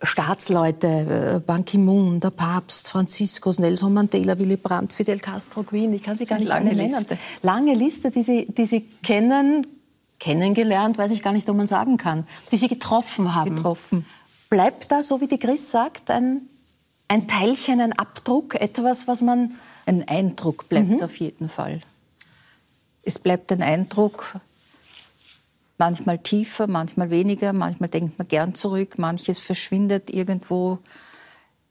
Staatsleute, äh, Ban Ki-moon, der Papst, Franziskus, Nelson Mandela, Willy Brandt, Fidel Castro, Queen, ich kann sie gar nicht Lange. Liste. Lange Liste, die Sie, die Sie kennen, kennengelernt, weiß ich gar nicht, ob man sagen kann, die Sie getroffen haben. Getroffen. Bleibt da, so wie die Chris sagt, ein, ein Teilchen, ein Abdruck, etwas, was man... Ein Eindruck bleibt auf jeden Fall. Es bleibt ein Eindruck, manchmal tiefer, manchmal weniger, manchmal denkt man gern zurück, manches verschwindet irgendwo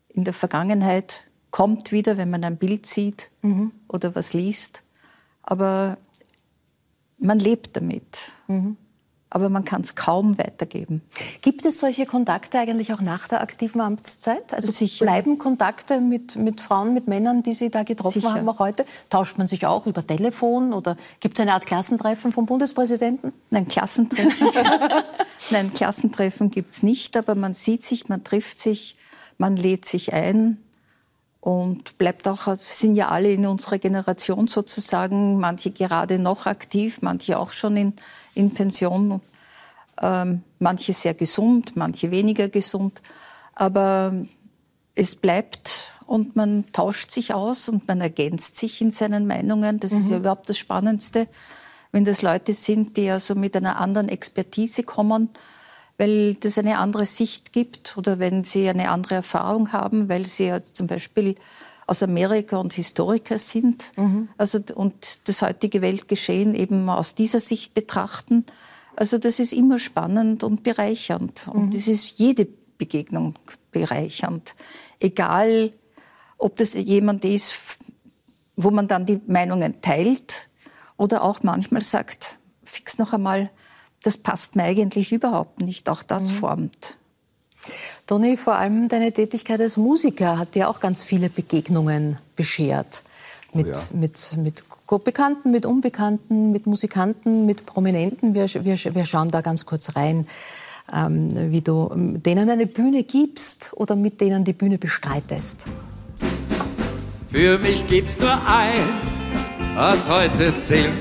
in der Vergangenheit, kommt wieder, wenn man ein Bild sieht oder was liest. Aber man lebt damit. Aber man kann es kaum weitergeben. Gibt es solche Kontakte eigentlich auch nach der aktiven Amtszeit? Also Sicher. bleiben Kontakte mit, mit Frauen, mit Männern, die Sie da getroffen Sicher. haben, auch heute? Tauscht man sich auch über Telefon oder gibt es eine Art Klassentreffen vom Bundespräsidenten? Nein, Klassentreffen, Nein, Klassentreffen gibt es nicht, aber man sieht sich, man trifft sich, man lädt sich ein und bleibt auch, sind ja alle in unserer Generation sozusagen, manche gerade noch aktiv, manche auch schon in, in Pension, ähm, manche sehr gesund, manche weniger gesund. Aber es bleibt und man tauscht sich aus und man ergänzt sich in seinen Meinungen. Das ist ja überhaupt das Spannendste, wenn das Leute sind, die also mit einer anderen Expertise kommen, weil das eine andere Sicht gibt oder wenn sie eine andere Erfahrung haben, weil sie ja zum Beispiel aus Amerika und Historiker sind also, und das heutige Weltgeschehen eben aus dieser Sicht betrachten. Also das ist immer spannend und bereichernd. Und es ist jede Begegnung bereichernd. Egal, ob das jemand ist, wo man dann die Meinungen teilt oder auch manchmal sagt, fix noch einmal, das passt mir eigentlich überhaupt nicht. Auch das formt. Toni, vor allem deine Tätigkeit als Musiker hat dir auch ganz viele Begegnungen beschert. Mit, ja. mit, mit Bekannten, mit Unbekannten, mit Musikanten, mit Prominenten. Wir, wir, wir schauen da ganz kurz rein, ähm, wie du ähm, denen eine Bühne gibst oder mit denen die Bühne bestreitest. Für mich gibt's nur eins, was heute zählt.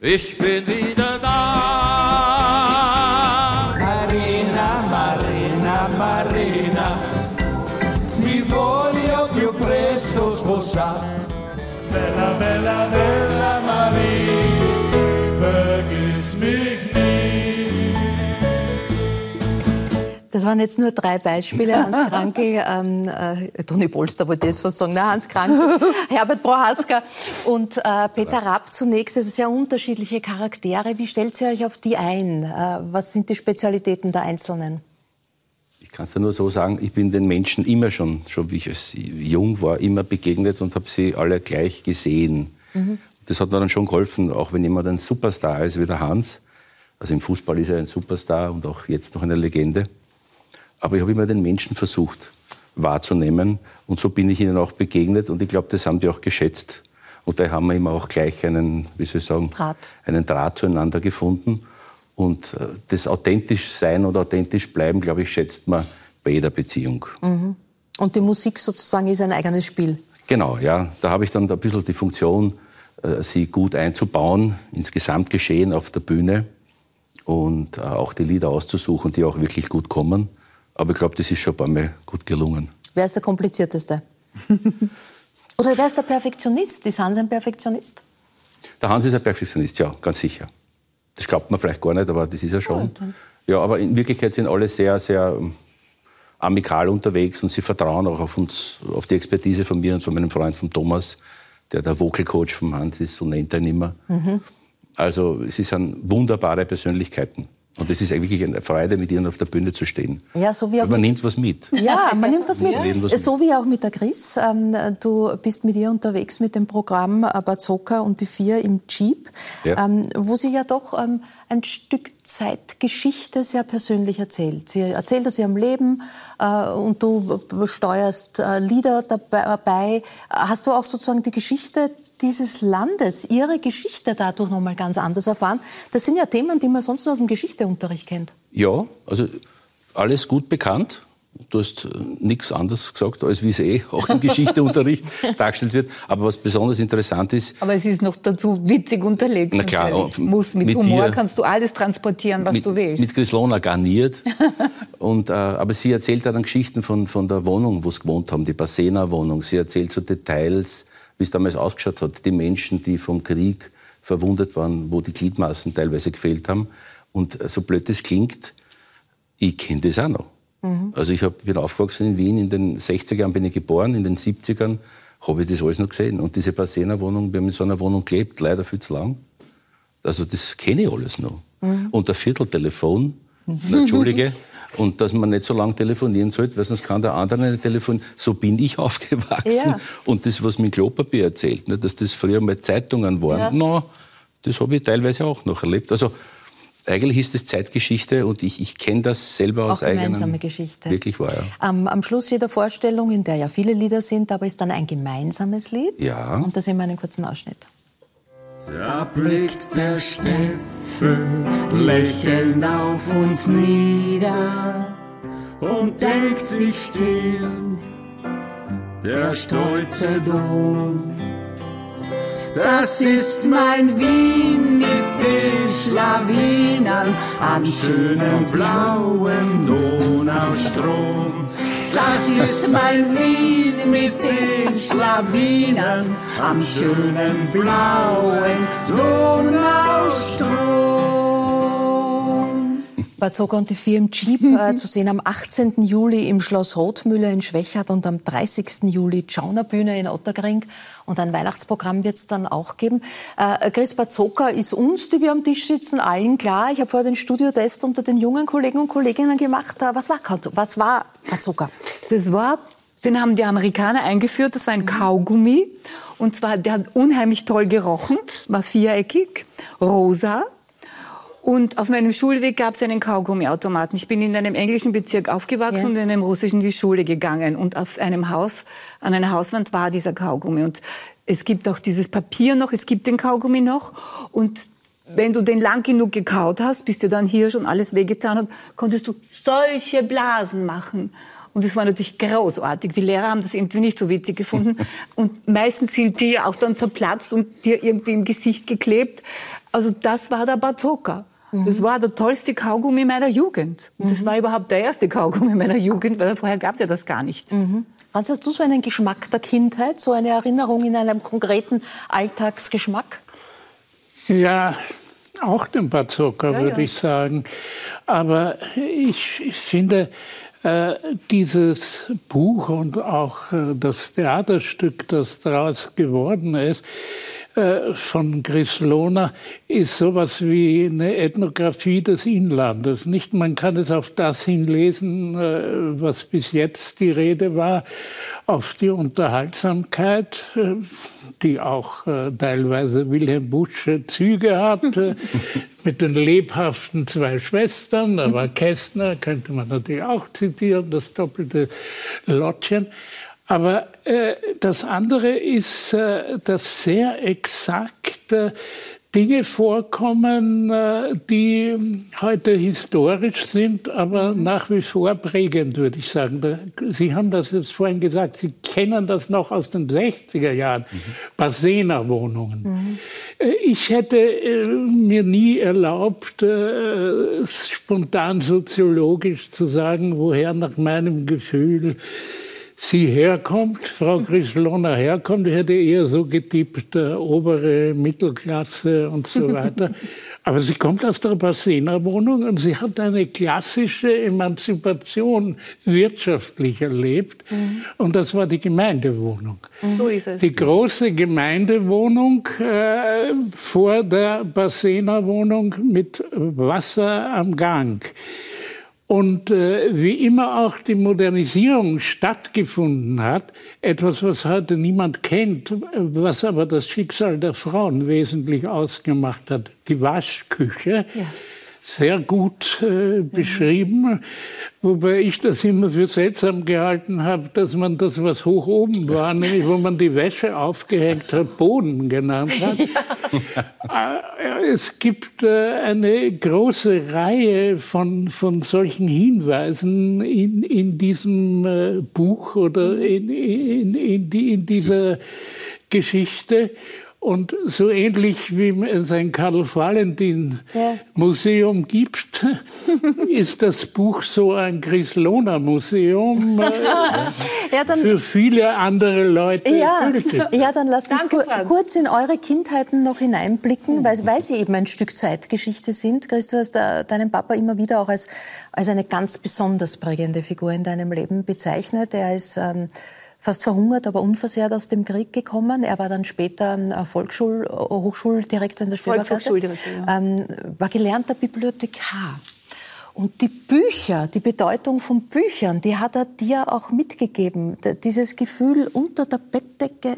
Ich bin wieder Bella, bella, Marie, vergiss mich nie. Das waren jetzt nur drei Beispiele. Hans Krankel, ähm, äh, Toni Polster wollte jetzt fast sagen, na, Hans Krankel, Herbert Prohaska und äh, Peter Rapp zunächst. Das sind sehr unterschiedliche Charaktere. Wie stellt ihr euch auf die ein? Äh, was sind die Spezialitäten der Einzelnen? Ich kann es dir nur so sagen, ich bin den Menschen immer schon, schon wie ich als jung war, immer begegnet und habe sie alle gleich gesehen. Das hat mir dann schon geholfen, auch wenn jemand ein Superstar ist wie der Hans. Also im Fußball ist er ein Superstar und auch jetzt noch eine Legende. Aber ich habe immer den Menschen versucht wahrzunehmen und so bin ich ihnen auch begegnet und ich glaube, das haben die auch geschätzt. Und da haben wir immer auch gleich einen, wie soll ich sagen, Draht. einen Draht zueinander gefunden. Und äh, das authentisch sein und authentisch bleiben, glaube ich, schätzt man bei jeder Beziehung. Und die Musik sozusagen ist ein eigenes Spiel. Genau, ja. Da habe ich dann ein bisschen die Funktion, äh, sie gut einzubauen ins Gesamtgeschehen auf der Bühne und äh, auch die Lieder auszusuchen, die auch wirklich gut kommen. Aber ich glaube, das ist schon ein paar Mal gut gelungen. Wer ist der komplizierteste? Oder wer ist der Perfektionist? Ist Hans ein Perfektionist? Der Hans ist ein Perfektionist, ja, ganz sicher. Das glaubt man vielleicht gar nicht, aber das ist er schon. Ja, aber in Wirklichkeit sind alle sehr, sehr ähm, amikal unterwegs und sie vertrauen auch auf uns, auf die Expertise von mir und von meinem Freund von Thomas, der der Vocal Coach vom Hans ist, so nennt er ihn immer. Also sie sind wunderbare Persönlichkeiten. Und es ist wirklich eine Freude, mit ihnen auf der Bühne zu stehen. Ja, so wie auch man mit- nimmt was mit. Ja, man nimmt was mit. Mit. So wie auch mit der Chris. Ähm, Du bist mit ihr unterwegs mit dem Programm äh, Bazooka und die Vier im Jeep, Ja. ähm, wo sie ja doch ähm, ein Stück Zeitgeschichte sehr persönlich erzählt. Sie erzählt aus ihrem Leben äh, und du steuerst äh, Lieder dabei. Hast du auch sozusagen die Geschichte dieses Landes, ihre Geschichte dadurch nochmal ganz anders erfahren? Das sind ja Themen, die man sonst nur aus dem Geschichteunterricht kennt. Ja, also alles gut bekannt. Du hast nichts anderes gesagt, als wie es eh auch im Geschichteunterricht dargestellt wird. Aber was besonders interessant ist, Aber es ist noch dazu witzig unterlegt. Na klar, natürlich. Muss, mit, mit Humor dir- kannst du alles transportieren, was mit, du willst. mit Grislona garniert. Und, äh, aber sie erzählt dann Geschichten von, von der Wohnung, wo sie gewohnt haben, die Basena-Wohnung. Sie erzählt so Details, wie es damals ausgeschaut hat. Die Menschen, die vom Krieg verwundet waren, wo die Gliedmaßen teilweise gefehlt haben. Und äh, so blöd es klingt, ich kenne das auch noch. Also ich hab, bin aufgewachsen in Wien, in den 60er Jahren bin ich geboren, in den 70ern habe ich das alles noch gesehen. Und diese Basena-Wohnung, wir haben in so einer Wohnung gelebt, leider viel zu lang. Also das kenne ich alles noch. Und ein Vierteltelefon, Entschuldige, und dass man nicht so lange telefonieren sollte, weil sonst kann der andere nicht telefonieren. So bin ich aufgewachsen. Ja. Und das, was mit Klopapier erzählt, ne, dass das früher mal Zeitungen waren, Ja. na, das habe ich teilweise auch noch erlebt. Also eigentlich ist es Zeitgeschichte und ich, ich kenne das selber aus Auch gemeinsame eigenem. Geschichte. Wirklich wahr, ja. Am, am Schluss jeder Vorstellung, in der ja viele Lieder sind, aber ist dann ein gemeinsames Lied. Ja. Und da sehen wir einen kurzen Ausschnitt. Da blickt der Steffen lächelnd auf uns nieder und denkt sich still, der stolze Dom. Das ist mein Wien mit den Schlawinern am schönen blauen Donaustrom. Das ist mein Wien mit den Schlawinern am schönen blauen Donaustrom. Bazooka und die vier im Jeep äh, zu sehen am 18. Juli im Schloss Rothmühle in Schwächert und am 30. Juli Schaunerbühne in Ottergring. Und ein Weihnachtsprogramm wird es dann auch geben. Äh, Chris Bazooka ist uns, die wir am Tisch sitzen, allen klar. Ich habe vorher den Studiotest unter den jungen Kollegen und Kolleginnen gemacht. Äh, was war, was war Bazooka? Das war, den haben die Amerikaner eingeführt, das war ein Kaugummi. Und zwar, der hat unheimlich toll gerochen, war viereckig, rosa. Und auf meinem Schulweg gab es einen Kaugummiautomaten. Ich bin in einem englischen Bezirk aufgewachsen Ja. und in einem russischen die Schule gegangen. Und auf einem Haus, an einer Hauswand war dieser Kaugummi. Und es gibt auch dieses Papier noch, es gibt den Kaugummi noch. Und wenn du den lang genug gekaut hast, bis dir dann hier schon alles wehgetan hat, konntest du solche Blasen machen. Und das war natürlich großartig. Die Lehrer haben das irgendwie nicht so witzig gefunden. Und meistens sind die auch dann zerplatzt und dir irgendwie im Gesicht geklebt. Also das war der Bazooka. Das war der tollste Kaugummi meiner Jugend. Und das war überhaupt der erste Kaugummi meiner Jugend, weil vorher gab es ja das gar nicht. Franz, hast du so einen Geschmack der Kindheit, so eine Erinnerung in einem konkreten Alltagsgeschmack? Ja, auch den Bazooka, Ja, würde ja. ich sagen. Aber ich, ich finde, äh, dieses Buch und auch äh, das Theaterstück, das daraus geworden ist, äh, von Chris Lohner, ist sowas wie eine Ethnographie des Inlandes. Nicht, man kann es auf das hinlesen, äh, was bis jetzt die Rede war, auf die Unterhaltsamkeit, äh, die auch äh, teilweise Wilhelm Butsche Züge hat, äh, mit den lebhaften zwei Schwestern, da war Kästner, könnte man natürlich auch zitieren, das doppelte Lottchen. Aber äh, das andere ist, äh, dass sehr exakt äh, Dinge vorkommen, äh, die heute historisch sind, aber nach wie vor prägend, würde ich sagen. Sie haben das jetzt vorhin gesagt, Sie kennen das noch aus den 60er Jahren, Basena-Wohnungen. Äh, Ich hätte äh, mir nie erlaubt, spontan soziologisch zu sagen, woher nach meinem Gefühl sie herkommt, Frau Grislona herkommt. Ich hätte eher so getippt, äh, obere Mittelklasse und so weiter. Aber sie kommt aus der Basena-Wohnung und sie hat eine klassische Emanzipation wirtschaftlich erlebt. Und das war die Gemeindewohnung. So ist es. Die große Gemeindewohnung äh, vor der Basena-Wohnung mit Wasser am Gang. Und äh, wie immer auch die Modernisierung stattgefunden hat, etwas, was heute niemand kennt, was aber das Schicksal der Frauen wesentlich ausgemacht hat, die Waschküche. Sehr gut äh, beschrieben, wobei ich das immer für seltsam gehalten habe, dass man das, was hoch oben war, nämlich wo man die Wäsche aufgehängt hat, Boden genannt hat. Äh, Es gibt äh, eine große Reihe von, von solchen Hinweisen in, in diesem äh, Buch oder in, in, in, die, in dieser Geschichte. Und so ähnlich wie es ein Karl-Valentin-Museum gibt, ist das Buch so ein Chris-Lohner-Museum äh, Ja, für viele andere Leute ja, gültig. ja, dann lasst mich Danke, kur Franz. kurz in eure Kindheiten noch hineinblicken, weil, weil sie eben ein Stück Zeitgeschichte sind. Chris, du hast äh, deinen Papa immer wieder auch als, als eine ganz besonders prägende Figur in deinem Leben bezeichnet. Er ist ähm, fast verhungert, aber unversehrt aus dem Krieg gekommen. Er war dann später ähm, Volksschul Hochschuldirektor in der Stöbergasse. Volkshochschuldirektor, ja. ähm, war gelernter Bibliothekar. Und die Bücher, die Bedeutung von Büchern, die hat er dir auch mitgegeben. Dieses Gefühl, unter der Bettdecke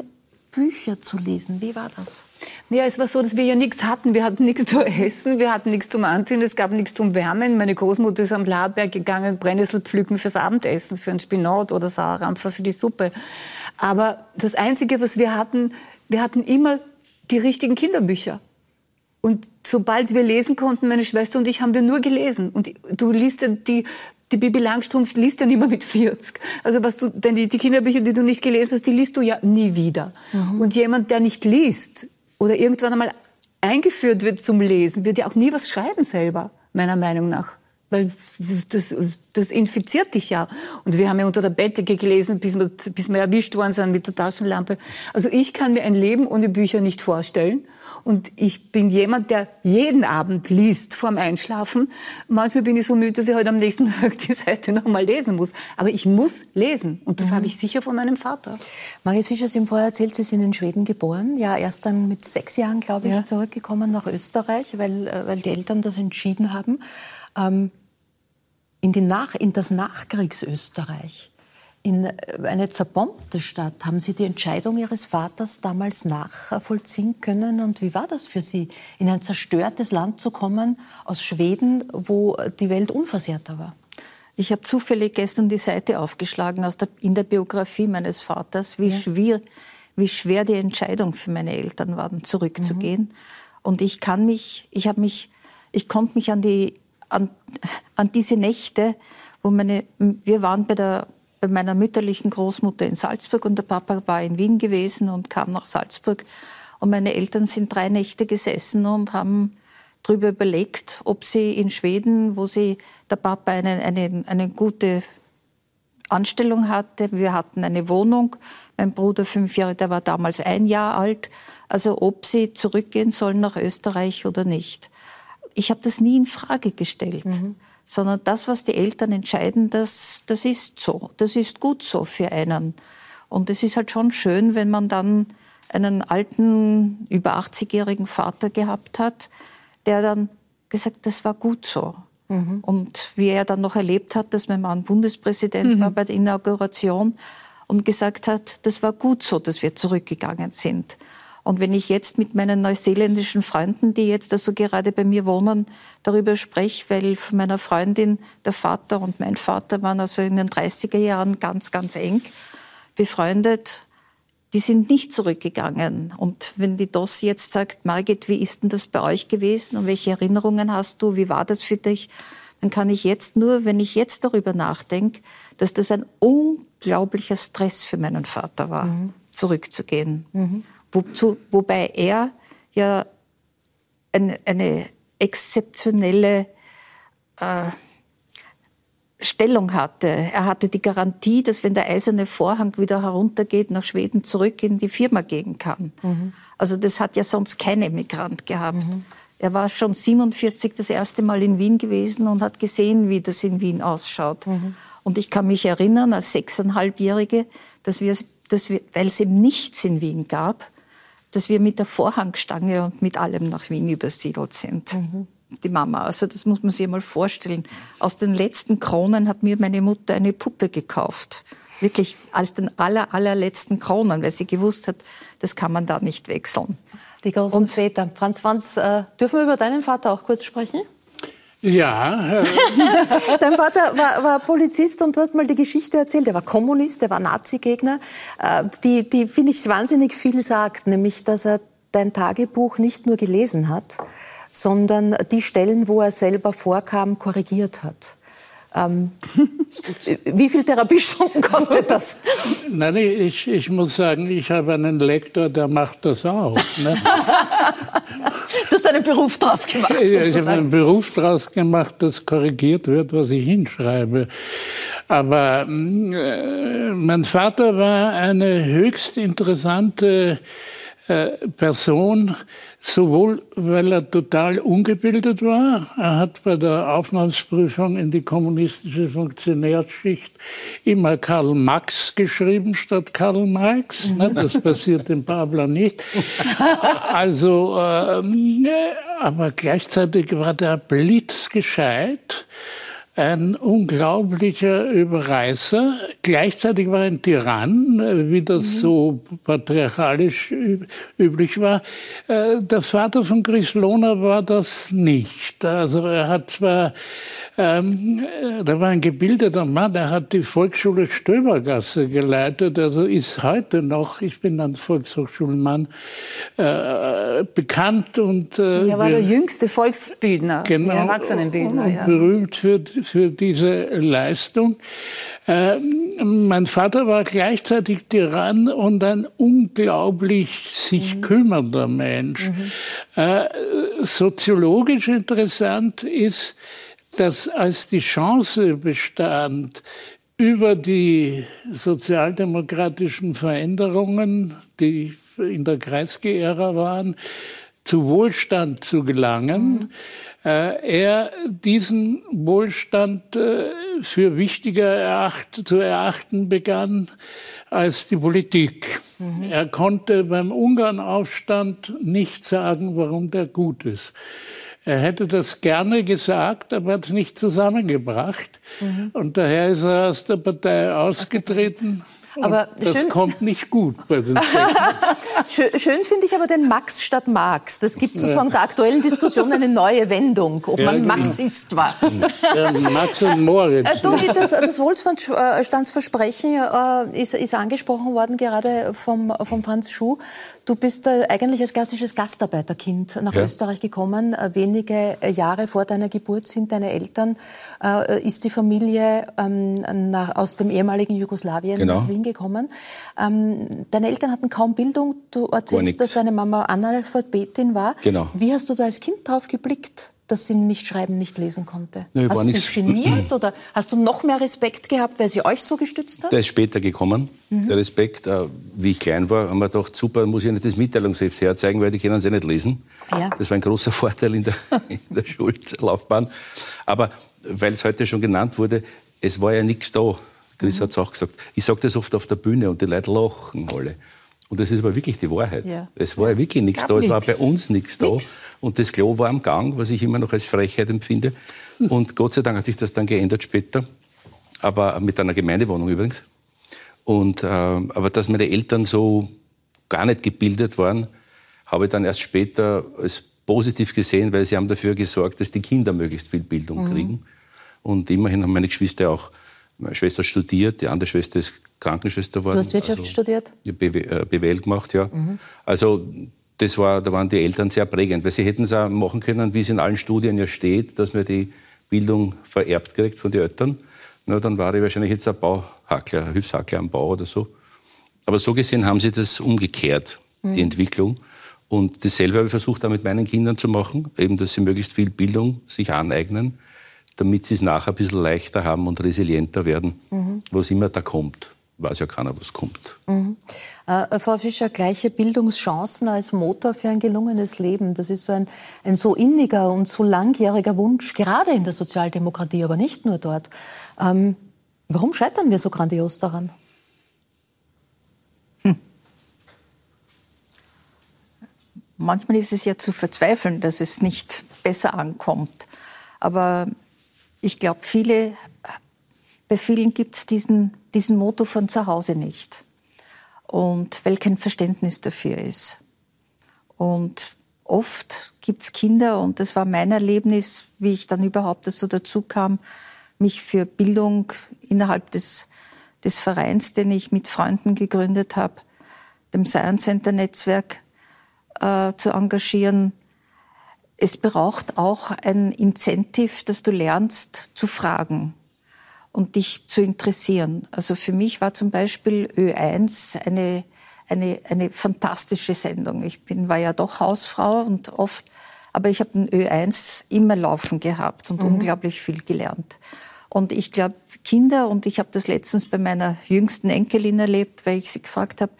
Bücher zu lesen. Wie war das? Ja, es war so, dass wir ja nichts hatten. Wir hatten nichts zu essen, wir hatten nichts zum Anziehen, es gab nichts zum Wärmen. Meine Großmutter ist am Laberg gegangen, Brennnessel pflücken fürs Abendessen, für einen Spinat oder Sauerrampfer für die Suppe. Aber das Einzige, was wir hatten, wir hatten immer die richtigen Kinderbücher. Und sobald wir lesen konnten, meine Schwester und ich, haben wir nur gelesen. Und du liest ja die, die Bibi Langstrumpf liest ja nicht mehr mit 40. Also was du, denn die, die Kinderbücher, die du nicht gelesen hast, die liest du ja nie wieder. Mhm. Und jemand, der nicht liest oder irgendwann einmal eingeführt wird zum Lesen, wird ja auch nie was schreiben selber, meiner Meinung nach weil das, das infiziert dich ja. Und wir haben ja unter der Bettdecke gelesen, bis wir, bis wir erwischt worden sind mit der Taschenlampe. Also ich kann mir ein Leben ohne Bücher nicht vorstellen. Und ich bin jemand, der jeden Abend liest vorm Einschlafen. Manchmal bin ich so müde, dass ich heute am nächsten Tag die Seite noch mal lesen muss. Aber ich muss lesen. Und das mhm. habe ich sicher von meinem Vater. Margit Fischer, Sie haben vorher erzählt, Sie sind in Schweden geboren. Ja, erst dann mit sechs Jahren, glaube ich, ja. zurückgekommen nach Österreich, weil, äh, weil die Eltern das entschieden haben. Ähm, in, die Nach in das Nachkriegsösterreich, in eine zerbombte Stadt. Haben Sie die Entscheidung Ihres Vaters damals nachvollziehen können? Und wie war das für Sie, in ein zerstörtes Land zu kommen, aus Schweden, wo die Welt unversehrter war? Ich habe zufällig gestern die Seite aufgeschlagen aus der, in der Biografie meines Vaters, wie, ja. schwer, wie schwer die Entscheidung für meine Eltern war, zurückzugehen. Mhm. Und ich kann mich, ich habe mich, ich konnte mich an die an, an diese Nächte, wo meine, wir waren bei, der, bei meiner mütterlichen Großmutter in Salzburg und der Papa war in Wien gewesen und kam nach Salzburg. Und meine Eltern sind drei Nächte gesessen und haben darüber überlegt, ob sie in Schweden, wo sie der Papa eine, eine, eine gute Anstellung hatte, wir hatten eine Wohnung, mein Bruder fünf Jahre, der war damals ein Jahr alt, also ob sie zurückgehen sollen nach Österreich oder nicht. Ich habe das nie in Frage gestellt, mhm. Sondern das, was die Eltern entscheiden, das, das ist so, das ist gut so für einen. Und es ist halt schon schön, wenn man dann einen alten, über 80-jährigen Vater gehabt hat, der dann gesagt, das war gut so. Mhm. Und wie er dann noch erlebt hat, dass mein Mann Bundespräsident mhm. war bei der Inauguration und gesagt hat, das war gut so, dass wir zurückgegangen sind. Und wenn ich jetzt mit meinen neuseeländischen Freunden, die jetzt also gerade bei mir wohnen, darüber spreche, weil von meiner Freundin der Vater und mein Vater waren also in den 30er Jahren ganz, ganz eng befreundet, die sind nicht zurückgegangen. Und wenn die DOS jetzt sagt, Margit, wie ist denn das bei euch gewesen und welche Erinnerungen hast du, wie war das für dich, dann kann ich jetzt nur, wenn ich jetzt darüber nachdenke, dass das ein unglaublicher Stress für meinen Vater war, mhm. zurückzugehen. Mhm. Wozu, wobei er ja eine, eine exzeptionelle äh, Stellung hatte. Er hatte die Garantie, dass wenn der eiserne Vorhang wieder heruntergeht, nach Schweden zurück in die Firma gehen kann. Mhm. Also das hat ja sonst kein Emigrant gehabt. Mhm. Er war schon 47 das erste Mal in Wien gewesen und hat gesehen, wie das in Wien ausschaut. Mhm. Und ich kann mich erinnern, als sechseinhalbjährige, dass wir, dass wir, weil es eben nichts in Wien gab, dass wir mit der Vorhangstange und mit allem nach Wien übersiedelt sind. Mhm. Die Mama, also das muss man sich mal vorstellen. Aus den letzten Kronen hat mir meine Mutter eine Puppe gekauft. Wirklich als den aller, allerletzten Kronen, weil sie gewusst hat, das kann man da nicht wechseln. Die großen und Väter. Franz Franz, äh, dürfen wir über deinen Vater auch kurz sprechen? Ja. Dein Vater war, war, Polizist und du hast mal die Geschichte erzählt. Er war Kommunist, er war Nazi-Gegner. Äh, die, die finde ich, wahnsinnig viel sagt, nämlich, dass er dein Tagebuch nicht nur gelesen hat, sondern die Stellen, wo er selber vorkam, korrigiert hat. Ähm, wie viel Therapiestunden kostet das? Nein, ich, ich muss sagen, ich habe einen Lektor, der macht das auch. Ne? du hast einen Beruf draus gemacht. Sozusagen. Ich habe einen Beruf draus gemacht, dass korrigiert wird, was ich hinschreibe. Aber äh, mein Vater war eine höchst interessante Person, sowohl weil er total ungebildet war, er hat bei der Aufnahmsprüfung in die kommunistische Funktionärschicht immer Karl Marx geschrieben statt Karl Marx. Ne? Das passiert dem Pabler nicht. Also, äh, aber gleichzeitig war der blitzgescheit ein unglaublicher Überreißer. Gleichzeitig war er ein Tyrann, wie das mhm. so patriarchalisch üblich war. Äh, der Vater von Chris Lohner war das nicht. Also er hat zwar, ähm, äh, da war ein gebildeter Mann, er hat die Volksschule Stöbergasse geleitet, also ist heute noch, ich bin ein Volkshochschulmann, äh, bekannt und... Äh, er war der jüngste Volksbildner, genau, Erwachsenenbildner. Ja. Berühmt für für diese Leistung. Äh, mein Vater war gleichzeitig Tyrann und ein unglaublich sich mhm. kümmernder Mensch. Mhm. Äh, soziologisch interessant ist, dass als die Chance bestand, über die sozialdemokratischen Veränderungen, die in der Kreisky-Ära waren, zu Wohlstand zu gelangen, mhm. Äh, er diesen Wohlstand äh, für wichtiger eracht, zu erachten begann als die Politik. Mhm. Er konnte beim Ungarnaufstand nicht sagen, warum der gut ist. Er hätte das gerne gesagt, aber hat es nicht zusammengebracht. Mhm. Und daher ist er aus der Partei ausgetreten. Aber das schön, kommt nicht gut bei den Schön, schön finde ich aber den Max statt Marx. Das gibt sozusagen der aktuellen Diskussion eine neue Wendung, ob ja, man genau. Marxist war. Ja, Max und Moritz. Äh, du, das, das Wohlstandsversprechen äh, ist, ist, angesprochen worden, gerade vom, vom Franz Schuh. Du bist äh, eigentlich als klassisches Gastarbeiterkind nach ja. Österreich gekommen. Äh, wenige Jahre vor deiner Geburt sind deine Eltern, äh, ist die Familie ähm, nach, aus dem ehemaligen Jugoslawien genau. nach Wien gekommen. Ähm, deine Eltern hatten kaum Bildung. Du erzählst, dass deine Mama Analphabetin war. Genau. Wie hast du da als Kind drauf geblickt? dass sie nicht schreiben, nicht lesen konnte? Ja, hast du dich geniert oder hast du noch mehr Respekt gehabt, weil sie euch so gestützt hat? Der ist später gekommen, mhm. der Respekt. Äh, wie ich klein war, haben wir gedacht, super, muss ich nicht das Mitteilungsheft herzeigen, weil die können sie nicht lesen. Ja. Das war ein großer Vorteil in der, in der Schullaufbahn. Aber weil es heute schon genannt wurde, es war ja nichts da. Chris mhm. hat es auch gesagt. Ich sage das oft auf der Bühne und die Leute lachen alle. Und das ist aber wirklich die Wahrheit. Ja. Es war ja wirklich nichts da, es war bei uns nichts da. Und das Klo war am Gang, was ich immer noch als Frechheit empfinde. Und Gott sei Dank hat sich das dann geändert später, aber mit einer Gemeindewohnung übrigens. Und, äh, aber dass meine Eltern so gar nicht gebildet waren, habe ich dann erst später als positiv gesehen, weil sie haben dafür gesorgt, dass die Kinder möglichst viel Bildung mhm. kriegen. Und immerhin haben meine Geschwister auch meine Schwester studiert, die andere Schwester ist Krankenschwester geworden. Du hast Wirtschaft also, studiert? BWL, BWL gemacht, ja. Mhm. Also das war, da waren die Eltern sehr prägend, weil sie hätten es auch machen können, wie es in allen Studien ja steht, dass man die Bildung vererbt kriegt von den Eltern. Na, dann war ich wahrscheinlich jetzt ein Bauhackler, ein Hilfshackler am Bau oder so. Aber so gesehen haben sie das umgekehrt, mhm. die Entwicklung. Und dasselbe habe ich versucht, auch mit meinen Kindern zu machen, eben, dass sie möglichst viel Bildung sich aneignen damit sie es nachher ein bisschen leichter haben und resilienter werden, mhm. was immer da kommt. Weiß ja keiner, was kommt. Mhm. Äh, Frau Fischer, gleiche Bildungschancen als Motor für ein gelungenes Leben. Das ist so ein, ein so inniger und so langjähriger Wunsch, gerade in der Sozialdemokratie, aber nicht nur dort. Ähm, warum scheitern wir so grandios daran? Hm. Manchmal ist es ja zu verzweifeln, dass es nicht besser ankommt. Aber ich glaube, viele, bei vielen gibt es diesen, diesen Motto von zu Hause nicht. Und weil kein Verständnis dafür ist. Und oft gibt es Kinder, und das war mein Erlebnis, wie ich dann überhaupt so dazu kam, mich für Bildung innerhalb des, des Vereins, den ich mit Freunden gegründet habe, dem Science Center Netzwerk, äh, zu engagieren, es braucht auch ein Incentive, dass du lernst zu fragen und dich zu interessieren. Also für mich war zum Beispiel Ö1 eine, eine, eine fantastische Sendung. Ich bin, war ja doch Hausfrau und oft, aber ich habe den Ö1 immer laufen gehabt und mhm. unglaublich viel gelernt. Und ich glaube, Kinder, und ich habe das letztens bei meiner jüngsten Enkelin erlebt, weil ich sie gefragt habe,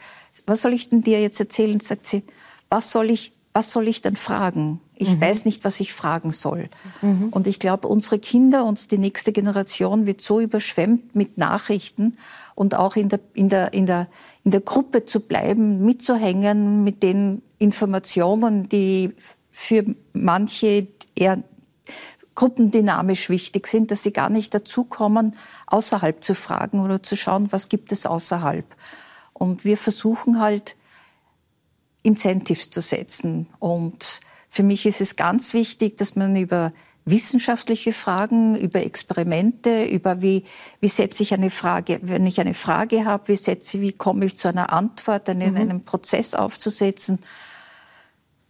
was soll ich denn dir jetzt erzählen? Sagt sie, was soll ich, was soll ich denn fragen? Ich mhm. weiß nicht, was ich fragen soll. Mhm. Und ich glaube, unsere Kinder und die nächste Generation wird so überschwemmt mit Nachrichten und auch in der, in der, in der, in der Gruppe zu bleiben, mitzuhängen mit den Informationen, die für manche eher gruppendynamisch wichtig sind, dass sie gar nicht dazukommen, außerhalb zu fragen oder zu schauen, was gibt es außerhalb. Und wir versuchen halt, Incentives zu setzen. Und für mich ist es ganz wichtig, dass man über wissenschaftliche Fragen, über Experimente, über wie, wie setze ich eine Frage, wenn ich eine Frage habe, wie setze, wie komme ich zu einer Antwort, einen, mhm. einen Prozess aufzusetzen,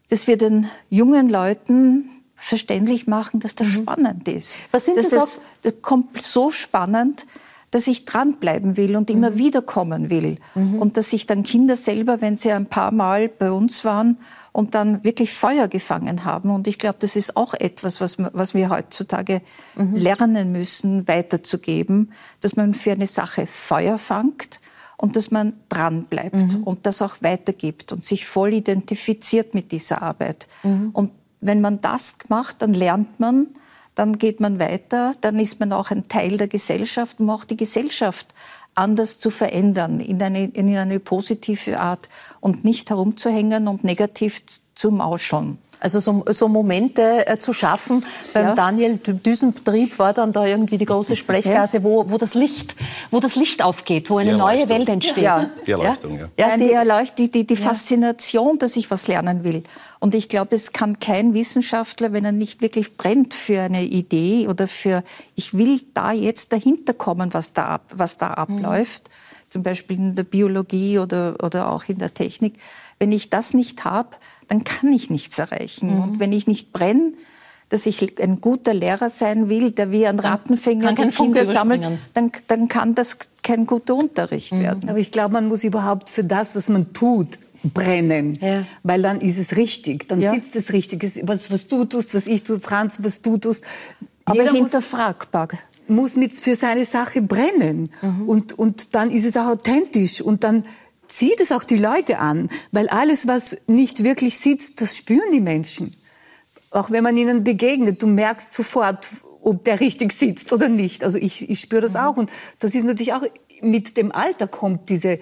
dass wir den jungen Leuten verständlich machen, dass das mhm. spannend ist. Was sind dass das, das, das kommt so spannend, dass ich dranbleiben will und immer mhm. wieder kommen will. Mhm. Und dass sich dann Kinder selber, wenn sie ein paar Mal bei uns waren und dann wirklich Feuer gefangen haben. Und ich glaube, das ist auch etwas, was, was wir heutzutage mhm. lernen müssen, weiterzugeben, dass man für eine Sache Feuer fangt und dass man dran bleibt mhm. und das auch weitergibt und sich voll identifiziert mit dieser Arbeit. Mhm. Und wenn man das macht, dann lernt man, dann geht man weiter, dann ist man auch ein Teil der Gesellschaft, um auch die Gesellschaft anders zu verändern, in eine, in eine positive Art und nicht herumzuhängen und negativ zu mauscheln. Also so, so Momente äh, zu schaffen. Beim ja. Daniel Düsenbetrieb war dann da irgendwie die große Sprechgase, wo, wo, das Licht, wo das Licht aufgeht, wo eine neue Welt entsteht. Ja. Die Erleuchtung, ja. ja. die, Erleucht die, die, die Faszination, dass ich was lernen will. Und ich glaube, es kann kein Wissenschaftler, wenn er nicht wirklich brennt für eine Idee oder für, ich will da jetzt dahinter kommen, was da, was da mhm. abläuft, mhm. zum Beispiel in der Biologie oder, oder auch in der Technik, wenn ich das nicht habe, dann kann ich nichts erreichen. Mhm. Und wenn ich nicht brenne, dass ich ein guter Lehrer sein will, der wie ein Rattenfänger die Kinder sammelt, dann, dann kann das kein guter Unterricht mhm. werden. Aber ich glaube, man muss überhaupt für das, was man tut, brennen, ja. weil dann ist es richtig, dann ja. sitzt es richtig. Was, was du tust, was ich tue, Franz, was du tust. Aber hinterfragbar muss mit für seine Sache brennen mhm. und und dann ist es auch authentisch und dann zieht es auch die Leute an, weil alles, was nicht wirklich sitzt, das spüren die Menschen. Auch wenn man ihnen begegnet, du merkst sofort, ob der richtig sitzt oder nicht. Also ich, ich spüre das mhm. auch. Und das ist natürlich auch mit dem Alter kommt diese,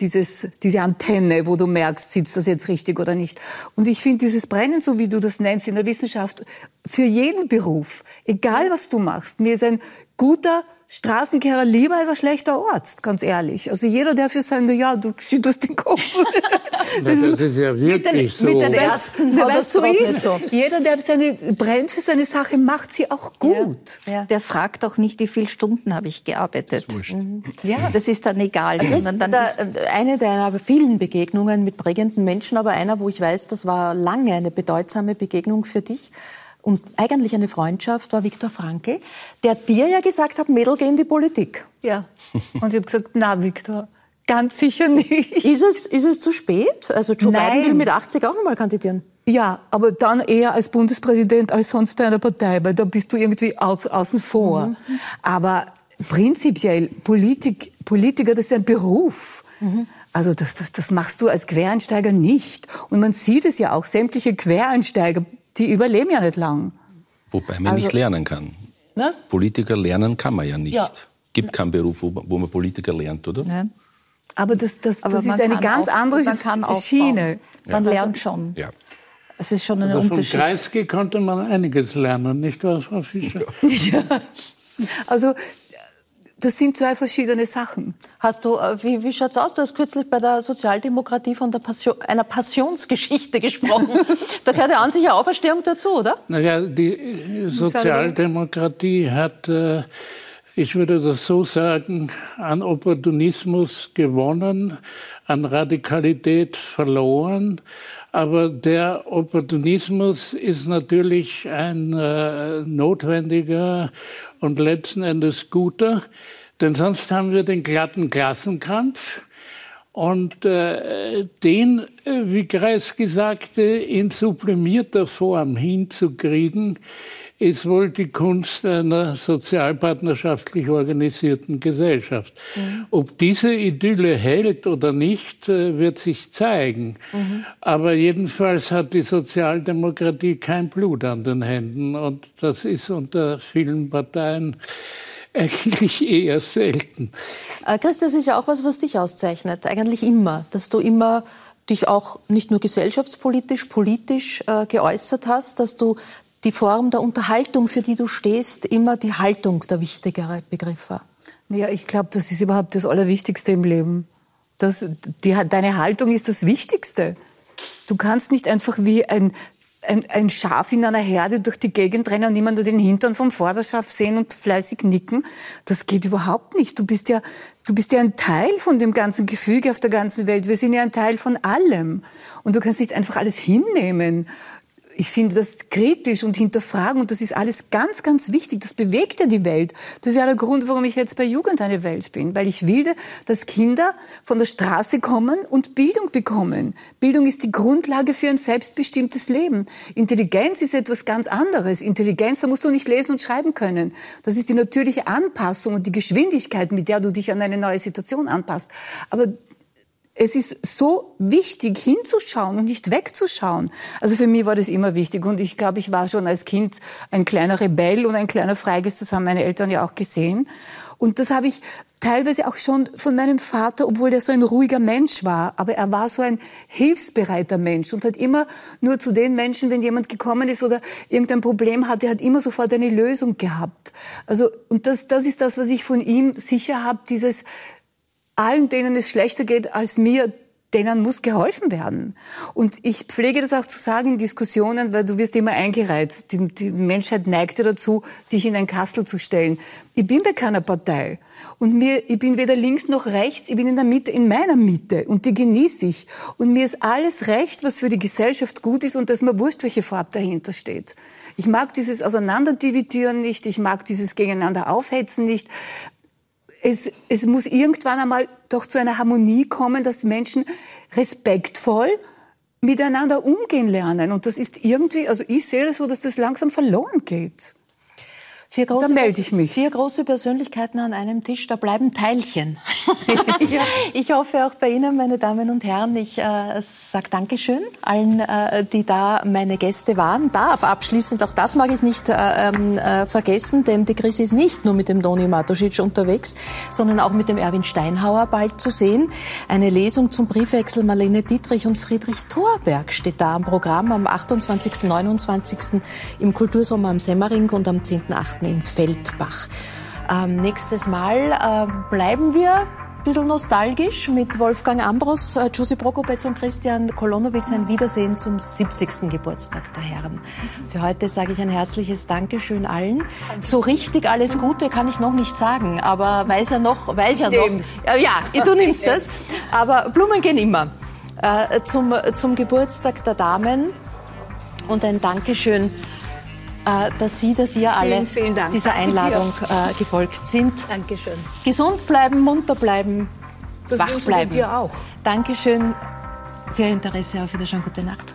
dieses, diese Antenne, wo du merkst, sitzt das jetzt richtig oder nicht. Und ich finde dieses Brennen, so wie du das nennst in der Wissenschaft, für jeden Beruf, egal was du machst, mir ist ein guter Straßenkehrer lieber als ein schlechter Arzt, ganz ehrlich. Also jeder, der für sein, ja, du schüttelst den Kopf. das, ist, das ist ja wirklich mit den, so. Mit den Ärzten hat das so nicht so. Jeder, der seine, brennt für seine Sache, macht sie auch gut. Ja, ja. Der fragt auch nicht, wie viele Stunden habe ich gearbeitet. Das mhm. Ja, das ist dann egal. Also ist dann da, eine deiner vielen Begegnungen mit prägenden Menschen, aber einer, wo ich weiß, das war lange eine bedeutsame Begegnung für dich und eigentlich eine Freundschaft war Viktor Frankl, der dir ja gesagt hat, Mädel, geh in die Politik. Ja. Und ich habe gesagt, na Viktor, ganz sicher nicht. Ist es, ist es zu spät? Also Joe Nein. Biden will mit 80 auch nochmal kandidieren. Ja, aber dann eher als Bundespräsident als sonst bei einer Partei, weil da bist du irgendwie au außen vor. Mhm. Aber prinzipiell, Politik, Politiker, das ist ein Beruf. Mhm. Also das, das, das machst du als Quereinsteiger nicht. Und man sieht es ja auch, sämtliche Quereinsteiger die überleben ja nicht lang. Wobei man also, nicht lernen kann. Was? Politiker lernen kann man ja nicht. Ja. Gibt keinen Beruf, wo, wo man Politiker lernt, oder? Ja. Aber das, das, Aber das ist eine ganz auf, andere Schiene. Man ja. lernt schon. Ja. Es ist schon ein also Unterschied. Von Kreisky konnte man einiges lernen, nicht wahr, Frau Fischer? Ja. Also das sind zwei verschiedene Sachen. Hast du, äh, wie, wie schaut's aus? Du hast kürzlich bei der Sozialdemokratie von der Passion, einer Passionsgeschichte gesprochen. da gehört ja an sich eine Auferstehung dazu, oder? Naja, die Sozialdemokratie hat, äh, ich würde das so sagen, an Opportunismus gewonnen, an Radikalität verloren. Aber der Opportunismus ist natürlich ein äh, notwendiger und letzten Endes guter, denn sonst haben wir den glatten Klassenkampf. Und äh, den, äh, wie Kreisky sagte, in sublimierter Form hinzukriegen, ist wohl die Kunst einer sozialpartnerschaftlich organisierten Gesellschaft. Mhm. Ob diese Idylle hält oder nicht, äh, wird sich zeigen. Mhm. Aber jedenfalls hat die Sozialdemokratie kein Blut an den Händen und das ist unter vielen Parteien eigentlich eher selten. Äh, Chris, das ist ja auch was, was dich auszeichnet, eigentlich immer, dass du immer dich auch nicht nur gesellschaftspolitisch, politisch äh, geäußert hast, dass du die Form der Unterhaltung, für die du stehst, immer die Haltung der wichtigere Begriff war? Ja, ich glaube, das ist überhaupt das Allerwichtigste im Leben. Das, die, deine Haltung ist das Wichtigste. Du kannst nicht einfach wie ein, ein, ein Schaf in einer Herde durch die Gegend rennen und niemand den Hintern vom Vorderschaf sehen und fleißig nicken. Das geht überhaupt nicht. Du bist ja, du bist ja ein Teil von dem ganzen Gefüge auf der ganzen Welt. Wir sind ja ein Teil von allem. Und du kannst nicht einfach alles hinnehmen ich finde das kritisch und hinterfragen und das ist alles ganz, ganz wichtig. Das bewegt ja die Welt. Das ist ja der Grund, warum ich jetzt bei Jugend eine Welt bin, weil ich will, dass Kinder von der Straße kommen und Bildung bekommen. Bildung ist die Grundlage für ein selbstbestimmtes Leben. Intelligenz ist etwas ganz anderes. Intelligenz, da musst du nicht lesen und schreiben können. Das ist die natürliche Anpassung und die Geschwindigkeit, mit der du dich an eine neue Situation anpasst. Aber es ist so wichtig, hinzuschauen und nicht wegzuschauen. Also für mich war das immer wichtig. Und ich glaube, ich war schon als Kind ein kleiner Rebell und ein kleiner Freigeist. Das haben meine Eltern ja auch gesehen. Und das habe ich teilweise auch schon von meinem Vater, obwohl der so ein ruhiger Mensch war. Aber er war so ein hilfsbereiter Mensch und hat immer nur zu den Menschen, wenn jemand gekommen ist oder irgendein Problem hatte, hat immer sofort eine Lösung gehabt. Also, und das, das ist das, was ich von ihm sicher habe, dieses allen, denen es schlechter geht als mir, denen muss geholfen werden. Und ich pflege das auch zu sagen in Diskussionen, weil du wirst immer eingereiht. Die, die Menschheit neigte dazu, dich in ein Kastel zu stellen. Ich bin bei keiner Partei. Und mir, ich bin weder links noch rechts, ich bin in der Mitte, in meiner Mitte. Und die genieße ich. Und mir ist alles recht, was für die Gesellschaft gut ist und dass mir wurscht, welche Farbe dahinter steht. Ich mag dieses Auseinanderdividieren nicht, ich mag dieses Gegeneinander aufhetzen nicht es, es muss irgendwann einmal doch zu einer Harmonie kommen, dass Menschen respektvoll miteinander umgehen lernen. Und das ist irgendwie, also ich sehe das so, dass das langsam verloren geht. Vier große, da melde ich mich. Vier große Persönlichkeiten an einem Tisch, da bleiben Teilchen. ja. Ich hoffe auch bei Ihnen, meine Damen und Herren. Ich äh, sage Dankeschön allen, äh, die da meine Gäste waren. Darf abschließend, auch das mag ich nicht äh, ähm, äh, vergessen, denn die Chris ist nicht nur mit dem Doni Matusic unterwegs, sondern auch mit dem Erwin Steinhauer bald zu sehen. Eine Lesung zum Briefwechsel Marlene Dietrich und Friedrich Thorberg steht da am Programm am 28. 29. im Kultursommer am Semmering und am 10.8 in Feldbach. Ähm, nächstes Mal äh, bleiben wir ein bisschen nostalgisch mit Wolfgang Ambros, äh, Josi Prokopetz und Christian Kolonowitz ein Wiedersehen zum 70. Geburtstag der Herren. Für heute sage ich ein herzliches Dankeschön allen. So richtig alles Gute kann ich noch nicht sagen, aber weiß ja noch, weiß ich ja noch. Äh, ja, du nimmst es. Aber Blumen gehen immer. Äh, zum, zum Geburtstag der Damen und ein Dankeschön dass Sie, dass ihr alle vielen, vielen dieser Einladung äh, gefolgt sind. Dankeschön. Gesund bleiben, munter bleiben, das wach bleiben. dir auch. Dankeschön für Ihr Interesse. Auf Wiedersehen. Gute Nacht.